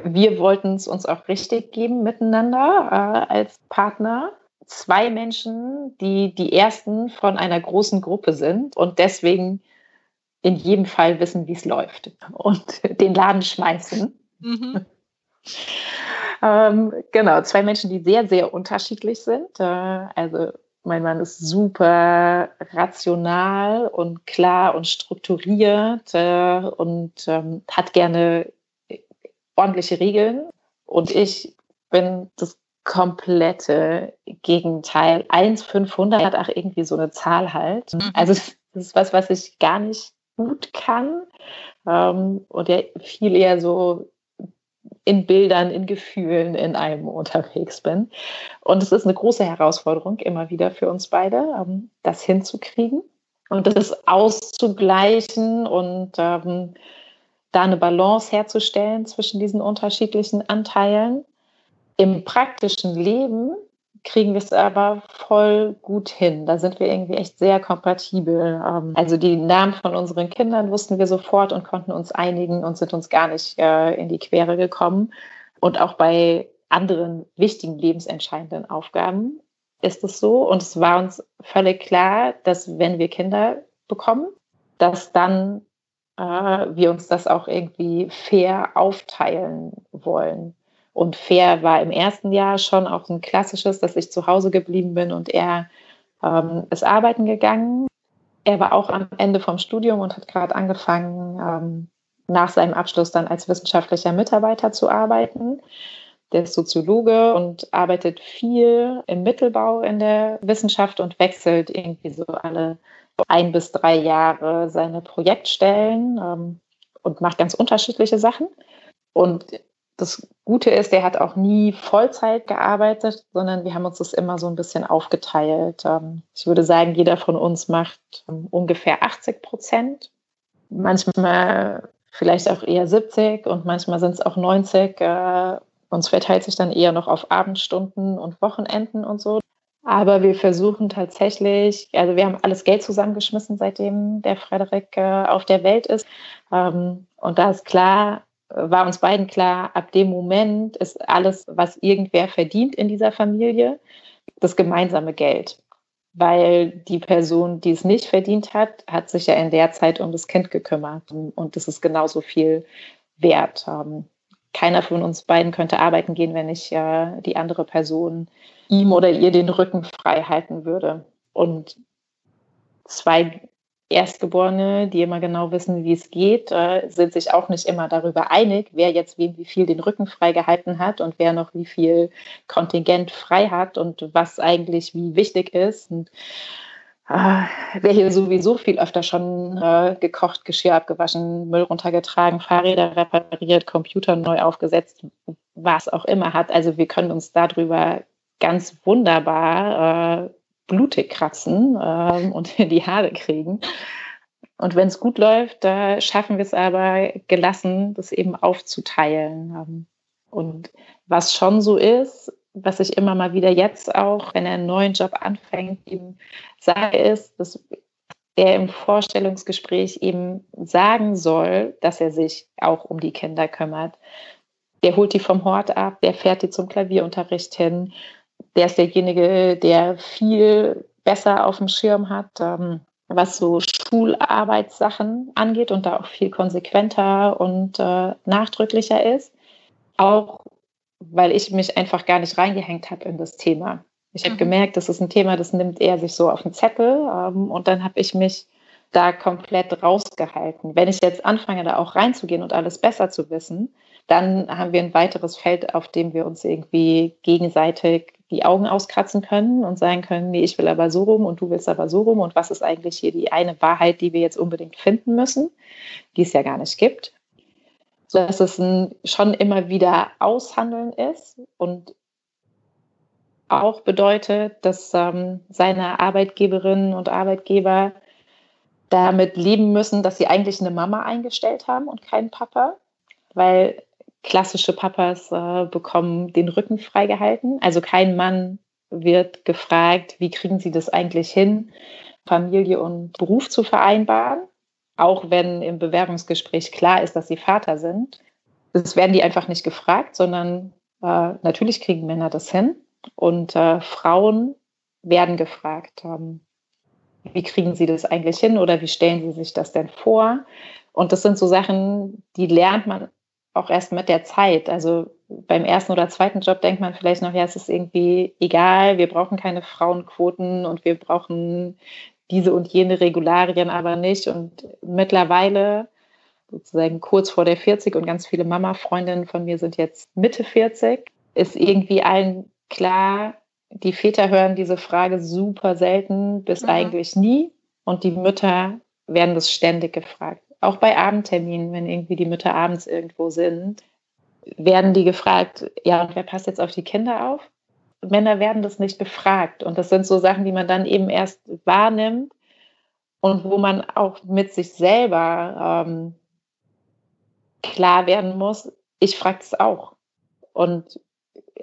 wir wollten es uns auch richtig geben miteinander äh, als Partner. Zwei Menschen, die die ersten von einer großen Gruppe sind und deswegen in jedem Fall wissen, wie es läuft und [laughs] den Laden schmeißen. Mhm. [laughs] ähm, genau, zwei Menschen, die sehr, sehr unterschiedlich sind. Äh, also mein Mann ist super rational und klar und strukturiert äh, und ähm, hat gerne ordentliche Regeln. Und ich bin das komplette Gegenteil. 1,500 hat auch irgendwie so eine Zahl halt. Mhm. Also das ist was, was ich gar nicht gut kann. Ähm, und ja viel eher so in Bildern, in Gefühlen in einem unterwegs bin. Und es ist eine große Herausforderung immer wieder für uns beide, ähm, das hinzukriegen und das auszugleichen und ähm, da eine Balance herzustellen zwischen diesen unterschiedlichen Anteilen. Im praktischen Leben kriegen wir es aber voll gut hin. Da sind wir irgendwie echt sehr kompatibel. Ähm, also die Namen von unseren Kindern wussten wir sofort und konnten uns einigen und sind uns gar nicht äh, in die Quere gekommen. Und auch bei anderen wichtigen lebensentscheidenden Aufgaben ist es so. Und es war uns völlig klar, dass wenn wir Kinder bekommen, dass dann äh, wir uns das auch irgendwie fair aufteilen wollen. Und fair war im ersten Jahr schon auch ein klassisches, dass ich zu Hause geblieben bin und er ähm, ist arbeiten gegangen. Er war auch am Ende vom Studium und hat gerade angefangen, ähm, nach seinem Abschluss dann als wissenschaftlicher Mitarbeiter zu arbeiten. Der ist Soziologe und arbeitet viel im Mittelbau in der Wissenschaft und wechselt irgendwie so alle ein bis drei Jahre seine Projektstellen ähm, und macht ganz unterschiedliche Sachen. Und das Gute ist, der hat auch nie Vollzeit gearbeitet, sondern wir haben uns das immer so ein bisschen aufgeteilt. Ähm, ich würde sagen, jeder von uns macht ähm, ungefähr 80 Prozent. Manchmal vielleicht auch eher 70 und manchmal sind es auch 90. Äh, uns verteilt sich dann eher noch auf Abendstunden und Wochenenden und so. Aber wir versuchen tatsächlich, also wir haben alles Geld zusammengeschmissen, seitdem der Frederik äh, auf der Welt ist. Ähm, und da ist klar, war uns beiden klar, ab dem Moment ist alles, was irgendwer verdient in dieser Familie, das gemeinsame Geld. Weil die Person, die es nicht verdient hat, hat sich ja in der Zeit um das Kind gekümmert. Und das ist genauso viel wert. Ähm, keiner von uns beiden könnte arbeiten gehen, wenn nicht äh, die andere Person ihm oder ihr den Rücken frei halten würde. Und zwei Erstgeborene, die immer genau wissen, wie es geht, äh, sind sich auch nicht immer darüber einig, wer jetzt wem wie viel den Rücken frei gehalten hat und wer noch wie viel Kontingent frei hat und was eigentlich wie wichtig ist. Und äh, wer hier sowieso viel öfter schon äh, gekocht, Geschirr abgewaschen, Müll runtergetragen, Fahrräder repariert, Computer neu aufgesetzt, was auch immer hat. Also wir können uns darüber ganz wunderbar äh, blutig kratzen äh, und in die Haare kriegen. Und wenn es gut läuft, da schaffen wir es aber gelassen, das eben aufzuteilen. Ähm, und was schon so ist, was ich immer mal wieder jetzt auch, wenn er einen neuen Job anfängt, eben sage, ist, dass er im Vorstellungsgespräch eben sagen soll, dass er sich auch um die Kinder kümmert. Der holt die vom Hort ab, der fährt die zum Klavierunterricht hin. Der ist derjenige, der viel besser auf dem Schirm hat, ähm, was so Schularbeitssachen angeht und da auch viel konsequenter und äh, nachdrücklicher ist. Auch weil ich mich einfach gar nicht reingehängt habe in das Thema. Ich habe mhm. gemerkt, das ist ein Thema, das nimmt er sich so auf den Zettel ähm, und dann habe ich mich da komplett rausgehalten. Wenn ich jetzt anfange, da auch reinzugehen und alles besser zu wissen, dann haben wir ein weiteres Feld, auf dem wir uns irgendwie gegenseitig die Augen auskratzen können und sagen können, nee, ich will aber so rum und du willst aber so rum. Und was ist eigentlich hier die eine Wahrheit, die wir jetzt unbedingt finden müssen, die es ja gar nicht gibt? So dass es ein schon immer wieder Aushandeln ist und auch bedeutet, dass ähm, seine Arbeitkeberinnen und Arbeitgeber damit leben müssen, dass sie eigentlich eine Mama eingestellt haben und keinen Papa, weil klassische Papas äh, bekommen den Rücken freigehalten. Also kein Mann wird gefragt, wie kriegen sie das eigentlich hin, Familie und Beruf zu vereinbaren auch wenn im Bewerbungsgespräch klar ist, dass sie Vater sind. Das werden die einfach nicht gefragt, sondern äh, natürlich kriegen Männer das hin. Und äh, Frauen werden gefragt, ähm, wie kriegen sie das eigentlich hin oder wie stellen sie sich das denn vor? Und das sind so Sachen, die lernt man auch erst mit der Zeit. Also beim ersten oder zweiten Job denkt man vielleicht noch, ja, es ist irgendwie egal, wir brauchen keine Frauenquoten und wir brauchen diese und jene Regularien aber nicht. Und mittlerweile, sozusagen kurz vor der 40 und ganz viele Mama-Freundinnen von mir sind jetzt Mitte 40, ist irgendwie allen klar, die Väter hören diese Frage super selten bis mhm. eigentlich nie. Und die Mütter werden das ständig gefragt. Auch bei Abendterminen, wenn irgendwie die Mütter abends irgendwo sind, werden die gefragt, ja, und wer passt jetzt auf die Kinder auf? Männer werden das nicht befragt. Und das sind so Sachen, die man dann eben erst wahrnimmt und wo man auch mit sich selber ähm, klar werden muss, ich frage es auch. Und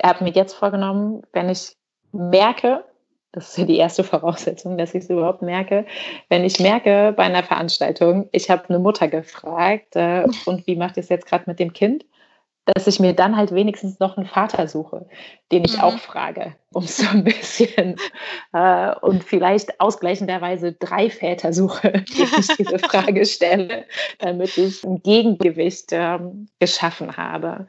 hat mir jetzt vorgenommen, wenn ich merke, das ist ja die erste Voraussetzung, dass ich es überhaupt merke, wenn ich merke bei einer Veranstaltung, ich habe eine Mutter gefragt, äh, [laughs] und wie macht ihr es jetzt gerade mit dem Kind? dass ich mir dann halt wenigstens noch einen Vater suche, den ich mhm. auch frage, um so ein bisschen [laughs] äh, und vielleicht ausgleichenderweise drei Väter suche, [laughs] die ich diese Frage stelle, damit ich ein Gegengewicht ähm, geschaffen habe.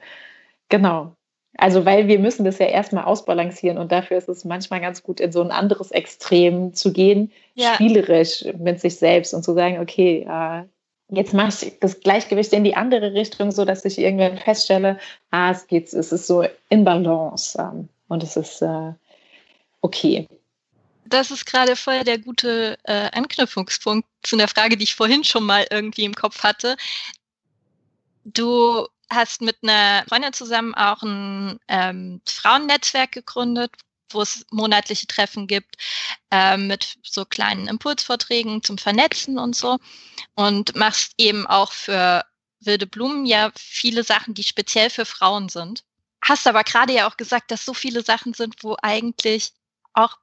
Genau. Also, weil wir müssen das ja erstmal ausbalancieren und dafür ist es manchmal ganz gut, in so ein anderes Extrem zu gehen, ja. spielerisch mit sich selbst und zu sagen, okay, äh, jetzt mache ich das Gleichgewicht in die andere Richtung, so dass ich irgendwann feststelle, ah, es geht, es ist so in Balance ähm, und es ist äh, okay. Das ist gerade voll der gute äh, Anknüpfungspunkt zu einer Frage, die ich vorhin schon mal irgendwie im Kopf hatte. Du hast mit einer Freundin zusammen auch ein ähm, Frauennetzwerk gegründet, wo es monatliche Treffen gibt äh, mit so kleinen Impulsvorträgen zum Vernetzen und so. Und machst eben auch für Wilde Blumen ja viele Sachen, die speziell für Frauen sind. Hast aber gerade ja auch gesagt, dass so viele Sachen sind, wo eigentlich auch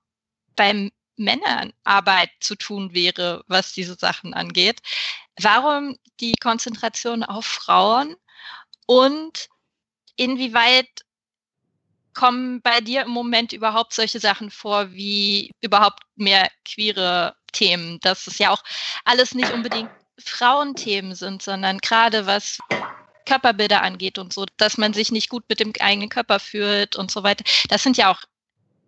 beim Männern Arbeit zu tun wäre, was diese Sachen angeht. Warum die Konzentration auf Frauen und inwieweit kommen bei dir im Moment überhaupt solche Sachen vor wie überhaupt mehr queere Themen? Dass es ja auch alles nicht unbedingt Frauenthemen sind, sondern gerade was Körperbilder angeht und so, dass man sich nicht gut mit dem eigenen Körper fühlt und so weiter. Das sind ja auch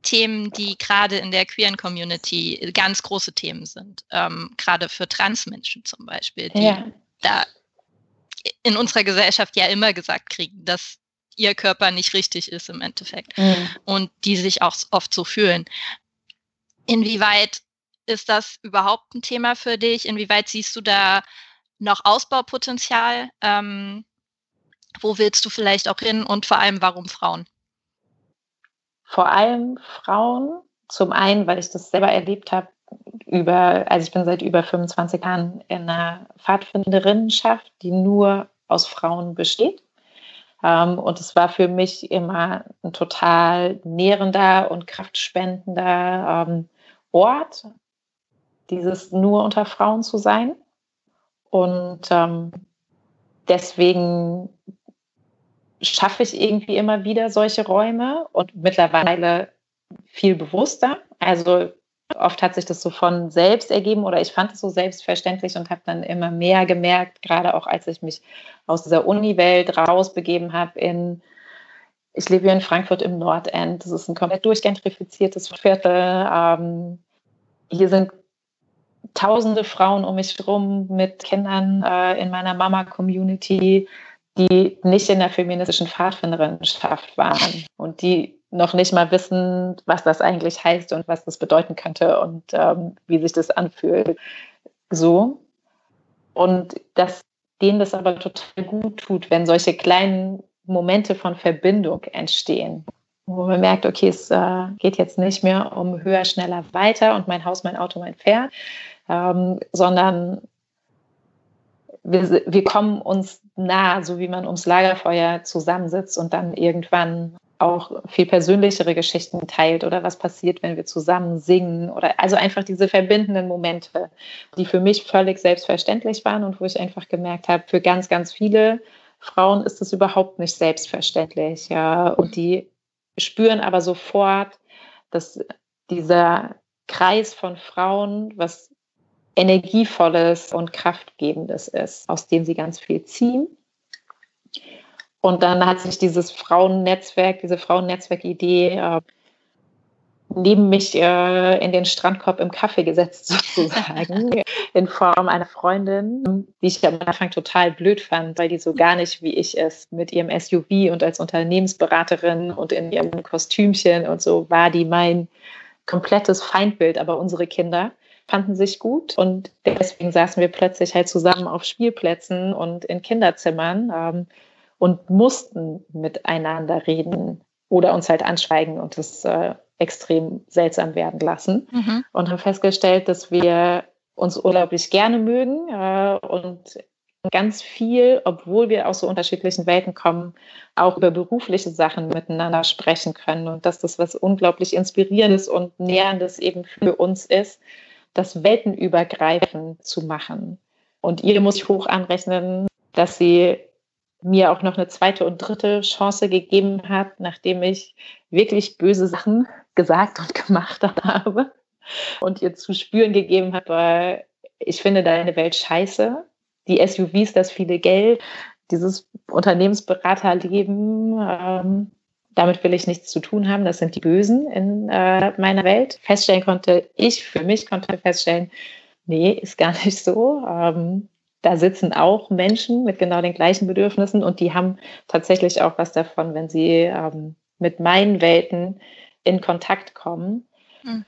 Themen, die gerade in der queeren Community ganz große Themen sind. Ähm, gerade für Transmenschen zum Beispiel, die ja. da in unserer Gesellschaft ja immer gesagt kriegen, dass ihr Körper nicht richtig ist im Endeffekt mhm. und die sich auch oft so fühlen. Inwieweit ist das überhaupt ein Thema für dich? Inwieweit siehst du da noch Ausbaupotenzial? Ähm, wo willst du vielleicht auch hin und vor allem, warum Frauen? Vor allem Frauen. Zum einen, weil ich das selber erlebt habe, über, also ich bin seit über 25 Jahren in einer Pfadfinderinnenschaft, die nur aus Frauen besteht. Ähm, und es war für mich immer ein total nährender und kraftspendender ähm, Ort, dieses nur unter Frauen zu sein. Und ähm, deswegen schaffe ich irgendwie immer wieder solche Räume und mittlerweile viel bewusster. Also oft hat sich das so von selbst ergeben oder ich fand es so selbstverständlich und habe dann immer mehr gemerkt, gerade auch als ich mich aus dieser Uni-Welt rausbegeben habe in, ich lebe hier in Frankfurt im Nordend, das ist ein komplett durchgentrifiziertes Viertel. Ähm, hier sind tausende Frauen um mich herum mit Kindern äh, in meiner Mama-Community, die nicht in der feministischen Pfadfinderinnenschaft waren und die noch nicht mal wissen, was das eigentlich heißt und was das bedeuten könnte und ähm, wie sich das anfühlt. So. Und dass denen das aber total gut tut, wenn solche kleinen Momente von Verbindung entstehen, wo man merkt, okay, es äh, geht jetzt nicht mehr um höher, schneller, weiter und mein Haus, mein Auto, mein Pferd, ähm, sondern wir, wir kommen uns nah, so wie man ums Lagerfeuer zusammensitzt und dann irgendwann auch viel persönlichere Geschichten teilt oder was passiert, wenn wir zusammen singen oder also einfach diese verbindenden Momente, die für mich völlig selbstverständlich waren und wo ich einfach gemerkt habe, für ganz, ganz viele Frauen ist es überhaupt nicht selbstverständlich. Ja, und die spüren aber sofort, dass dieser Kreis von Frauen, was Energievolles und Kraftgebendes ist, aus dem sie ganz viel ziehen und dann hat sich dieses Frauennetzwerk, diese Frauennetzwerk-Idee äh, neben mich äh, in den Strandkorb im Kaffee gesetzt, [laughs] sozusagen, in Form einer Freundin, die ich am Anfang total blöd fand, weil die so gar nicht wie ich ist, mit ihrem SUV und als Unternehmensberaterin und in ihrem Kostümchen und so, war die mein komplettes Feindbild, aber unsere Kinder fanden sich gut und deswegen saßen wir plötzlich halt zusammen auf Spielplätzen und in Kinderzimmern. Ähm, und mussten miteinander reden oder uns halt anschweigen und das äh, extrem seltsam werden lassen. Mhm. Und haben festgestellt, dass wir uns unglaublich gerne mögen äh, und ganz viel, obwohl wir aus so unterschiedlichen Welten kommen, auch über berufliche Sachen miteinander sprechen können und dass das was unglaublich Inspirierendes und Nährendes eben für uns ist, das weltenübergreifend zu machen. Und ihr muss ich hoch anrechnen, dass sie mir auch noch eine zweite und dritte Chance gegeben hat, nachdem ich wirklich böse Sachen gesagt und [laughs] gemacht habe und ihr zu spüren gegeben habe, ich finde deine Welt scheiße. Die SUVs, das viele Geld, dieses Unternehmensberaterleben, ähm, damit will ich nichts zu tun haben. Das sind die Bösen in äh, meiner Welt. Feststellen konnte ich, für mich konnte feststellen, nee, ist gar nicht so. Ähm, da sitzen auch Menschen mit genau den gleichen Bedürfnissen und die haben tatsächlich auch was davon, wenn sie ähm, mit meinen Welten in Kontakt kommen. Mhm.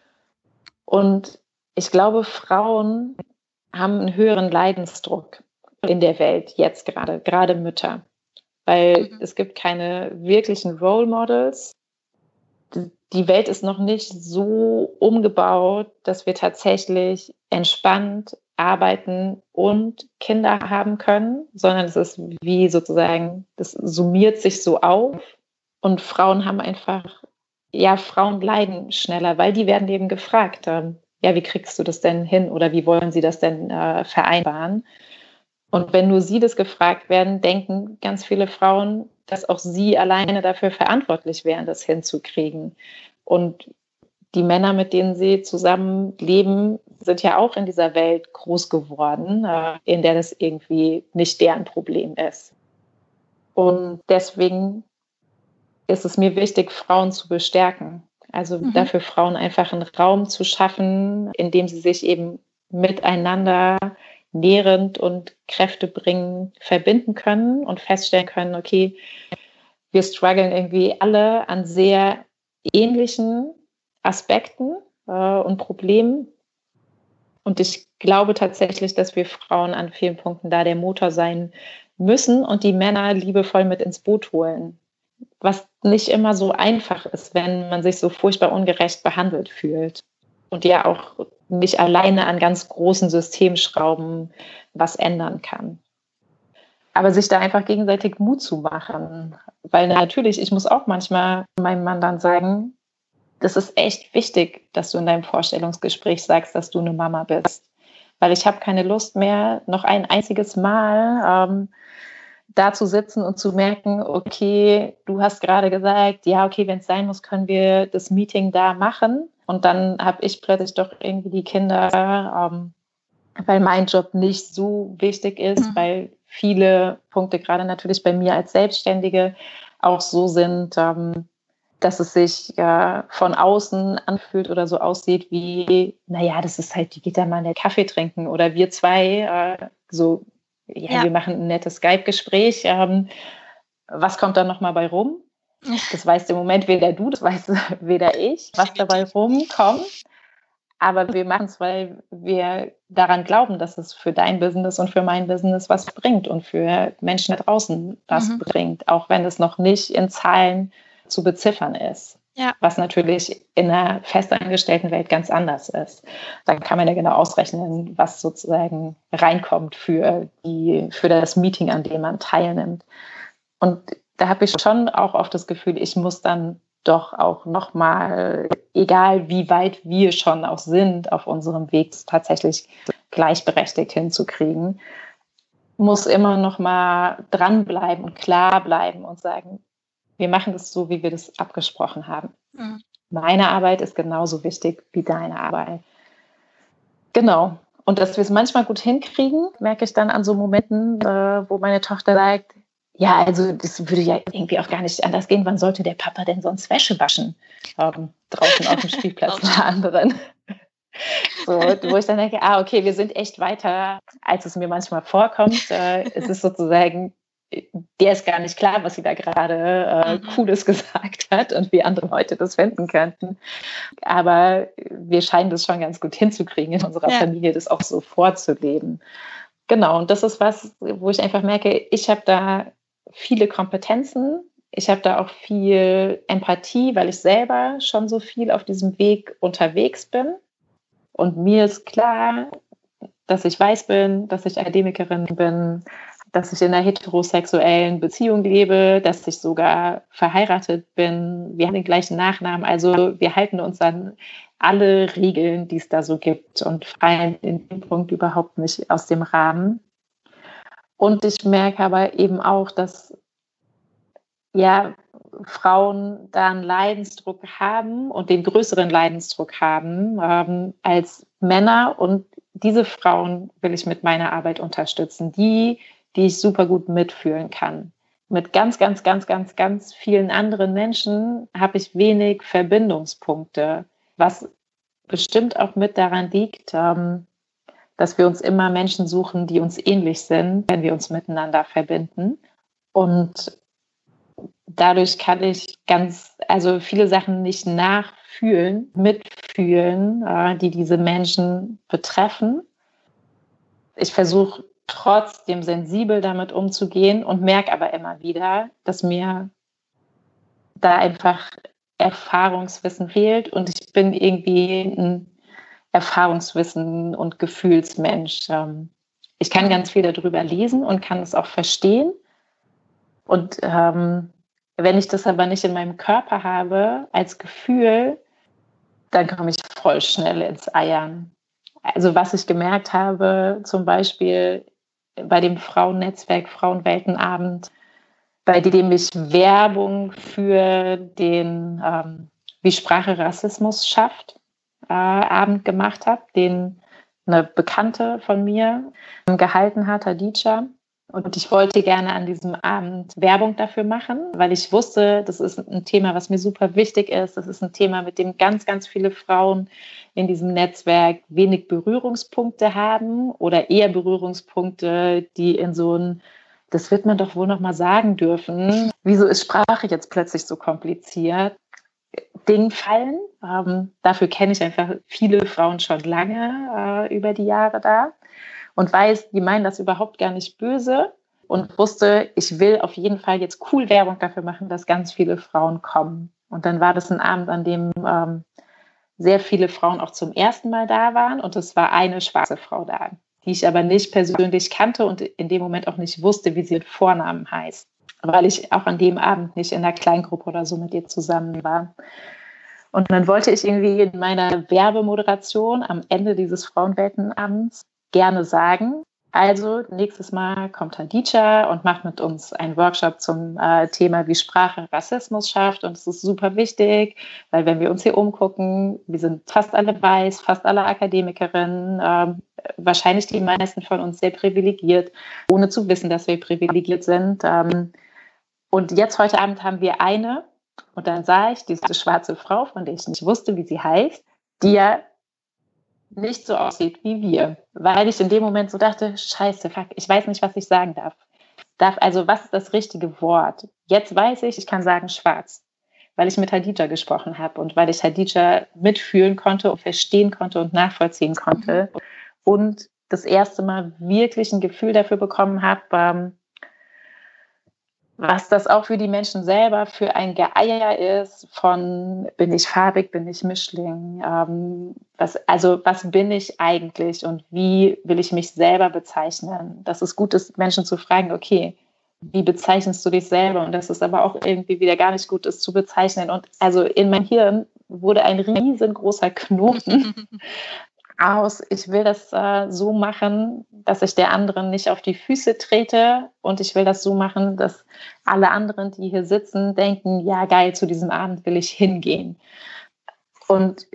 Und ich glaube, Frauen haben einen höheren Leidensdruck in der Welt jetzt gerade, gerade Mütter, weil mhm. es gibt keine wirklichen Role Models. Die Welt ist noch nicht so umgebaut, dass wir tatsächlich entspannt arbeiten und Kinder haben können, sondern es ist wie sozusagen, das summiert sich so auf und Frauen haben einfach, ja, Frauen leiden schneller, weil die werden eben gefragt, äh, ja, wie kriegst du das denn hin oder wie wollen sie das denn äh, vereinbaren? Und wenn nur sie das gefragt werden, denken ganz viele Frauen, dass auch sie alleine dafür verantwortlich wären, das hinzukriegen. Und die Männer, mit denen sie zusammen leben, sind ja auch in dieser Welt groß geworden, äh, in der das irgendwie nicht deren Problem ist. Und deswegen ist es mir wichtig, Frauen zu bestärken. Also mhm. dafür Frauen einfach einen Raum zu schaffen, in dem sie sich eben miteinander nährend und Kräfte bringen, verbinden können und feststellen können, okay, wir strugglen irgendwie alle an sehr ähnlichen Aspekten äh, und Problemen Und ich glaube tatsächlich, dass wir Frauen an vielen Punkten da der Motor sein müssen und die Männer liebevoll mit ins Boot holen. Was nicht immer so einfach ist, wenn man sich so furchtbar ungerecht behandelt fühlt. Und ja auch nicht alleine an ganz großen Systemschrauben was ändern kann. Aber sich da einfach gegenseitig Mut zu machen. Weil natürlich, ich muss auch manchmal meinem Mann dann sagen, das ist echt wichtig, dass du in deinem Vorstellungsgespräch sagst, dass du eine Mama bist. Weil ich habe keine Lust mehr, noch ein einziges Mal ähm, da zu sitzen und zu merken, okay, du hast gerade gesagt, ja, okay, wenn es sein muss, können wir das Meeting da machen. Und dann habe ich plötzlich doch irgendwie die Kinder, ähm, weil mein Job nicht so wichtig ist, mhm. weil viele Punkte gerade natürlich bei mir als Selbstständige auch so sind, ähm, dass es sich äh, von außen anfühlt oder so aussieht wie, naja, das ist halt, die geht da mal einen Kaffee trinken oder wir zwei, äh, so, ja, ja, wir machen ein nettes Skype-Gespräch. Ähm, was kommt da nochmal bei rum? [laughs] Das weißt im Moment weder du, das weiß [laughs] weder ich, was dabei rumkommt. Aber wir machen es, weil wir daran glauben, dass es für dein Business und für mein Business was bringt und für Menschen da draußen was mhm. bringt, auch wenn es noch nicht in Zahlen zu beziffern ist. Ja. Was natürlich in einer festangestellten Welt ganz anders ist. Dann kann man ja genau ausrechnen, was sozusagen reinkommt für, die, für das Meeting, an dem man teilnimmt. Und da habe ich schon auch oft das Gefühl, ich muss dann doch auch nochmal, egal wie weit wir schon auch sind, auf unserem Weg tatsächlich gleichberechtigt hinzukriegen, muss immer nochmal dranbleiben und klar bleiben und sagen, wir machen das so, wie wir das abgesprochen haben. Mhm. Meine Arbeit ist genauso wichtig wie deine Arbeit. Genau. Und dass wir es manchmal gut hinkriegen, merke ich dann an so Momenten, äh, wo meine Tochter sagt, ja, also das würde ja irgendwie auch gar nicht anders gehen. Wann sollte der Papa denn sonst Wäsche waschen? Ähm, draußen auf dem [laughs] Spielplatz einer anderen. So, wo ich dann denke, ah, okay, wir sind echt weiter, als es mir manchmal vorkommt. Äh, es ist sozusagen der ist gar nicht klar, was sie da gerade äh, mhm. Cooles [laughs] gesagt hat und wie andere Leute das finden könnten. Aber wir scheinen das schon ganz gut hinzukriegen, in unserer ja. Familie das auch so vorzuleben. Genau, und das ist was, wo ich einfach merke, ich habe da viele Kompetenzen. Ich habe da auch viel Empathie, weil ich selber schon so viel auf diesem Weg unterwegs bin. Und mir ist klar, dass ich weiß bin, dass ich Akademikerin bin, dass ich in einer heterosexuellen Beziehung lebe, dass ich sogar verheiratet bin. Wir haben den gleichen Nachnamen. Also wir halten uns an alle Regeln, die es da so gibt und fallen in dem Punkt überhaupt nicht aus dem Rahmen. Und ich merke aber eben auch, dass ja, Frauen da einen Leidensdruck haben und den größeren Leidensdruck haben ähm, als Männer. Und diese Frauen will ich mit meiner Arbeit unterstützen. Die die ich super gut mitfühlen kann. Mit ganz, ganz, ganz, ganz, ganz vielen anderen Menschen habe ich wenig Verbindungspunkte, was bestimmt auch mit daran liegt, ähm, dass wir uns immer Menschen suchen, die uns ähnlich sind, wenn wir uns miteinander verbinden. Und dadurch kann ich ganz, also viele Sachen nicht nachfühlen, mitfühlen, äh, die diese Menschen betreffen. Ich versuche trotzdem sensibel damit umzugehen und merke aber immer wieder, dass mir da einfach Erfahrungswissen fehlt und ich bin irgendwie ein Erfahrungswissen und Gefühlsmensch. Ähm, ich kann ganz viel darüber lesen und kann es auch verstehen. Und ähm, wenn ich das aber nicht in meinem Körper habe als Gefühl, dann komme ich voll schnell ins Eiern. Also was ich gemerkt habe, zum Beispiel bei dem Frauennetzwerk Frauenweltenabend, bei dem ich Werbung für den ähm, Wie Sprache Rassismus schafft äh, Abend gemacht habe, den eine Bekannte von mir gehalten hat, Hadija. Und ich wollte gerne an diesem Abend Werbung dafür machen, weil ich wusste, das ist ein Thema, was mir super wichtig ist. Das ist ein Thema, mit dem ganz, ganz viele Frauen in diesem Netzwerk wenig Berührungspunkte haben oder eher Berührungspunkte, die in so ein, das wird man doch wohl noch mal sagen dürfen. Wieso ist Sprache jetzt plötzlich so kompliziert? Ding fallen. Ähm, dafür kenne ich einfach viele Frauen schon lange äh, über die Jahre da und weiß, die meinen das überhaupt gar nicht böse und wusste, ich will auf jeden Fall jetzt cool Werbung dafür machen, dass ganz viele Frauen kommen. Und dann war das ein Abend, an dem ähm, sehr viele Frauen auch zum ersten Mal da waren und es war eine schwarze Frau da, die ich aber nicht persönlich kannte und in dem Moment auch nicht wusste, wie sie mit Vornamen heißt, weil ich auch an dem Abend nicht in einer Kleingruppe oder so mit ihr zusammen war. Und dann wollte ich irgendwie in meiner Werbemoderation am Ende dieses Frauenweltenabends gerne sagen, also nächstes Mal kommt Hadija und macht mit uns einen Workshop zum äh, Thema, wie Sprache Rassismus schafft. Und es ist super wichtig, weil wenn wir uns hier umgucken, wir sind fast alle weiß, fast alle Akademikerinnen, äh, wahrscheinlich die meisten von uns sehr privilegiert, ohne zu wissen, dass wir privilegiert sind. Ähm, und jetzt heute Abend haben wir eine, und dann sah ich diese schwarze Frau, von der ich nicht wusste, wie sie heißt, die ja nicht so aussieht wie wir, weil ich in dem Moment so dachte, scheiße, fuck, ich weiß nicht, was ich sagen darf. darf. Also was ist das richtige Wort? Jetzt weiß ich, ich kann sagen schwarz, weil ich mit Hadija gesprochen habe und weil ich Hadija mitfühlen konnte und verstehen konnte und nachvollziehen konnte und das erste Mal wirklich ein Gefühl dafür bekommen habe, ähm, was das auch für die Menschen selber für ein Geier ist von bin ich farbig, bin ich Mischling, ähm, was, also was bin ich eigentlich und wie will ich mich selber bezeichnen? Das ist gut ist, Menschen zu fragen, okay, wie bezeichnest du dich selber? Und das ist aber auch irgendwie wieder gar nicht gut ist zu bezeichnen. Und also in mein Hirn wurde ein riesengroßer Knoten [laughs] aus, ich will das äh, so machen, dass ich der anderen nicht auf die Füße trete und ich will das so machen, dass alle anderen, die hier sitzen, denken, ja geil, zu diesem Abend will ich hingehen. Und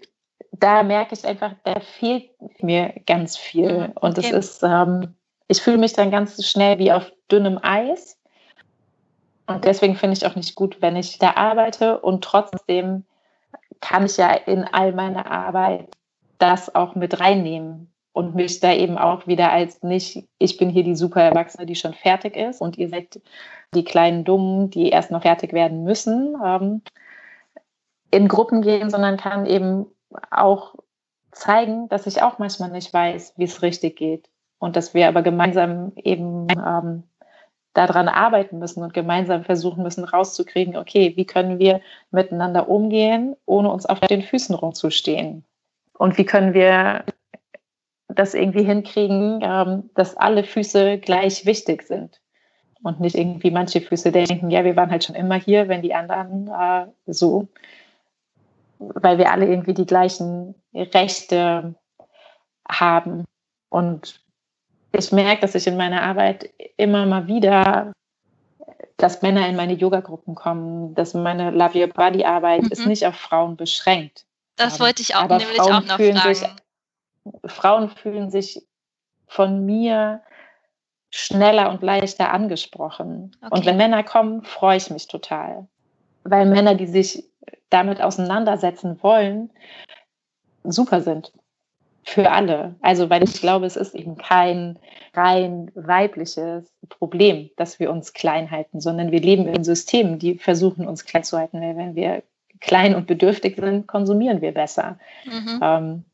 da merke ich einfach, da fehlt mir ganz viel. Und es ist, ähm, ich fühle mich dann ganz schnell wie auf dünnem Eis. Und deswegen finde ich auch nicht gut, wenn ich da arbeite und trotzdem kann ich ja in all meiner Arbeit das auch mit reinnehmen und mich da eben auch wieder als nicht, ich bin hier die super Erwachsene, die schon fertig ist und ihr seid die kleinen Dummen, die erst noch fertig werden müssen, ähm, in Gruppen gehen, sondern kann eben auch zeigen, dass ich auch manchmal nicht weiß, wie es richtig geht und dass wir aber gemeinsam eben ähm, daran arbeiten müssen und gemeinsam versuchen müssen rauszukriegen, okay, wie können wir miteinander umgehen, ohne uns auf den Füßen rumzustehen. Und wie können wir das irgendwie hinkriegen, ähm, dass alle Füße gleich wichtig sind? Und nicht irgendwie manche Füße denken, ja, wir waren halt schon immer hier, wenn die anderen äh, so, weil wir alle irgendwie die gleichen Rechte haben. Und ich merke, dass ich in meiner Arbeit immer mal wieder, dass Männer in meine Yoga-Gruppen kommen, dass meine Love Your Body Arbeit mhm. ist nicht auf Frauen beschränkt. Das wollte ich auch Aber nämlich Frauen auch noch fragen. Sich, Frauen fühlen sich von mir schneller und leichter angesprochen. Okay. Und wenn Männer kommen, freue ich mich total. Weil Männer, die sich damit auseinandersetzen wollen, super sind. Für alle. Also, weil ich glaube, es ist eben kein rein weibliches Problem, dass wir uns klein halten, sondern wir leben in Systemen, die versuchen, uns klein zu halten. Weil wenn wir klein und bedürftig sind, konsumieren wir besser. Mhm. Ähm,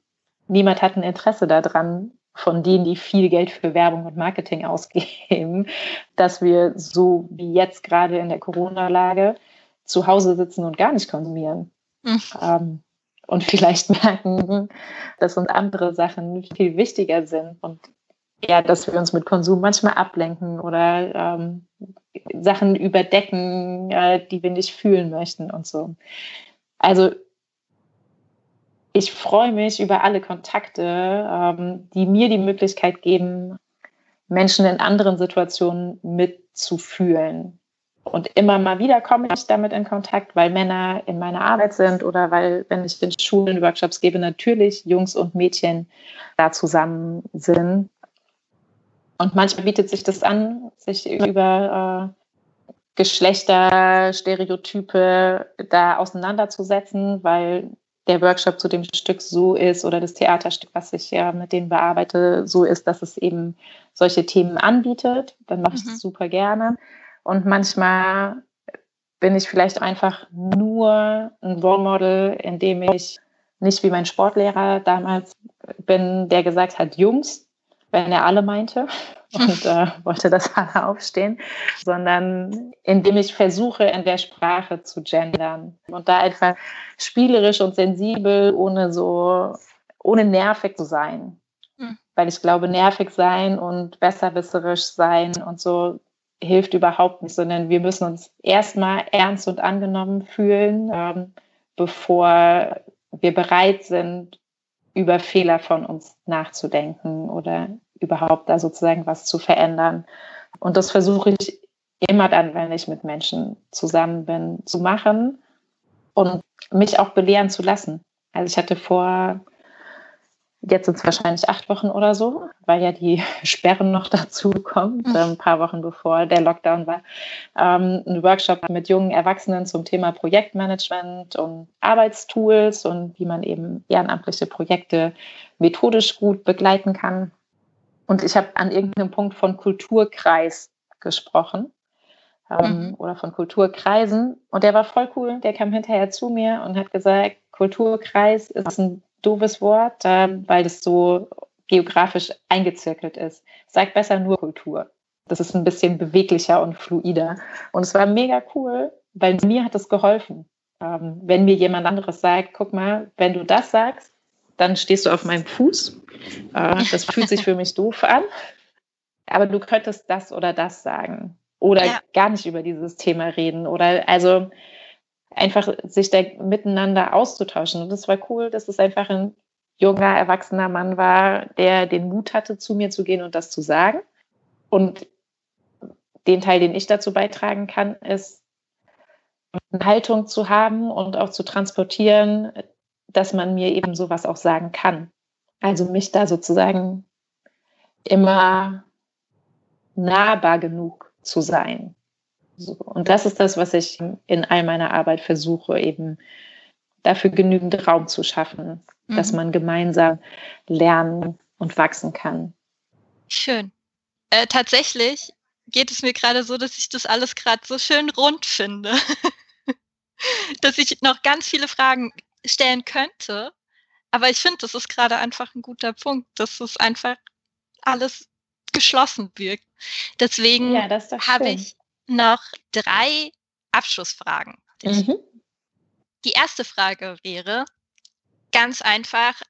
niemand hat ein Interesse daran, von denen, die viel Geld für Werbung und Marketing [laughs] ausgeben, dass wir so wie jetzt gerade in der Corona-Lage zu Hause sitzen und gar nicht konsumieren. Mhm. Ähm, und vielleicht [laughs] merken, dass uns andere Sachen viel wichtiger sind und ja, dass wir uns mit Konsum manchmal ablenken oder ähm, Sachen überdecken, äh, die wir nicht fühlen möchten und so. Also ich freue mich über alle Kontakte, ähm, die mir die Möglichkeit geben, Menschen in anderen Situationen mitzufühlen. Und immer mal wieder komme ich damit in Kontakt, weil Männer in meiner Arbeit sind oder weil, wenn ich den Schulen Workshops gebe, natürlich Jungs und Mädchen da zusammen sind. Und manchmal bietet sich das an, sich über äh, Geschlechterstereotype da auseinanderzusetzen, weil der Workshop zu dem Stück so ist oder das Theaterstück, was ich ja mit denen bearbeite, so ist, dass es eben solche Themen anbietet. Dann mache ich mhm. das super gerne. Und manchmal bin ich vielleicht einfach nur ein Role Model, indem ich nicht wie mein Sportlehrer damals bin, der gesagt hat, Jungs, wenn er alle meinte [laughs] und äh, wollte, dass alle aufstehen, sondern indem ich versuche, in der Sprache zu gendern und da einfach spielerisch und sensibel, ohne so, ohne nervig zu sein. Hm. Weil ich glaube, nervig sein und besserwisserisch sein und so hilft überhaupt nicht, sondern wir müssen uns erstmal ernst und angenommen fühlen, ähm, bevor wir bereit sind, über Fehler von uns nachzudenken oder überhaupt da sozusagen was zu verändern. Und das versuche ich immer dann, wenn ich mit Menschen zusammen bin, zu machen und mich auch belehren zu lassen. Also ich hatte vor Jetzt sind es wahrscheinlich acht Wochen oder so, weil ja die [laughs] Sperren noch dazu kommen, mhm. ein paar Wochen bevor der Lockdown war. Ähm, ein Workshop mit jungen Erwachsenen zum Thema Projektmanagement und Arbeitstools und wie man eben ehrenamtliche Projekte methodisch gut begleiten kann. Und ich habe an irgendeinem Punkt von Kulturkreis gesprochen ähm, mhm. oder von Kulturkreisen. Und der war voll cool. Der kam hinterher zu mir und hat gesagt, Kulturkreis ist ein doofes Wort, weil es so geografisch eingezirkelt ist. Sag besser nur Kultur. Das ist ein bisschen beweglicher und fluider. Und es war mega cool, weil mir hat es geholfen. Ähm, wenn mir jemand anderes sagt, guck mal, wenn du das sagst, dann stehst du auf meinem Fuß. Äh, das fühlt sich für mich doof an. Aber du könntest das oder das sagen. Oder ja. gar nicht über dieses Thema reden. Oder also einfach sich da miteinander auszutauschen. Und das war cool, dass es einfach ein junger, erwachsener Mann war, der den Mut hatte, zu mir zu gehen und das zu sagen. Und den Teil, den ich dazu beitragen kann, ist, eine Haltung zu haben und auch zu transportieren, dass man mir eben sowas auch sagen kann. Also mich da sozusagen immer nahbar genug zu sein. So. Und das ist das, was ich in all meiner Arbeit versuche, eben dafür genügend Raum zu schaffen, mhm. dass man gemeinsam lernen und wachsen kann. Schön. Äh, tatsächlich geht es mir gerade so, dass ich das alles gerade so schön rund finde, [laughs] dass ich noch ganz viele Fragen stellen könnte. Aber ich finde, das ist gerade einfach ein guter Punkt, dass es einfach alles geschlossen wirkt. Deswegen ja, habe ich noch drei Abschlussfragen. Mhm. Die erste Frage wäre ganz einfach,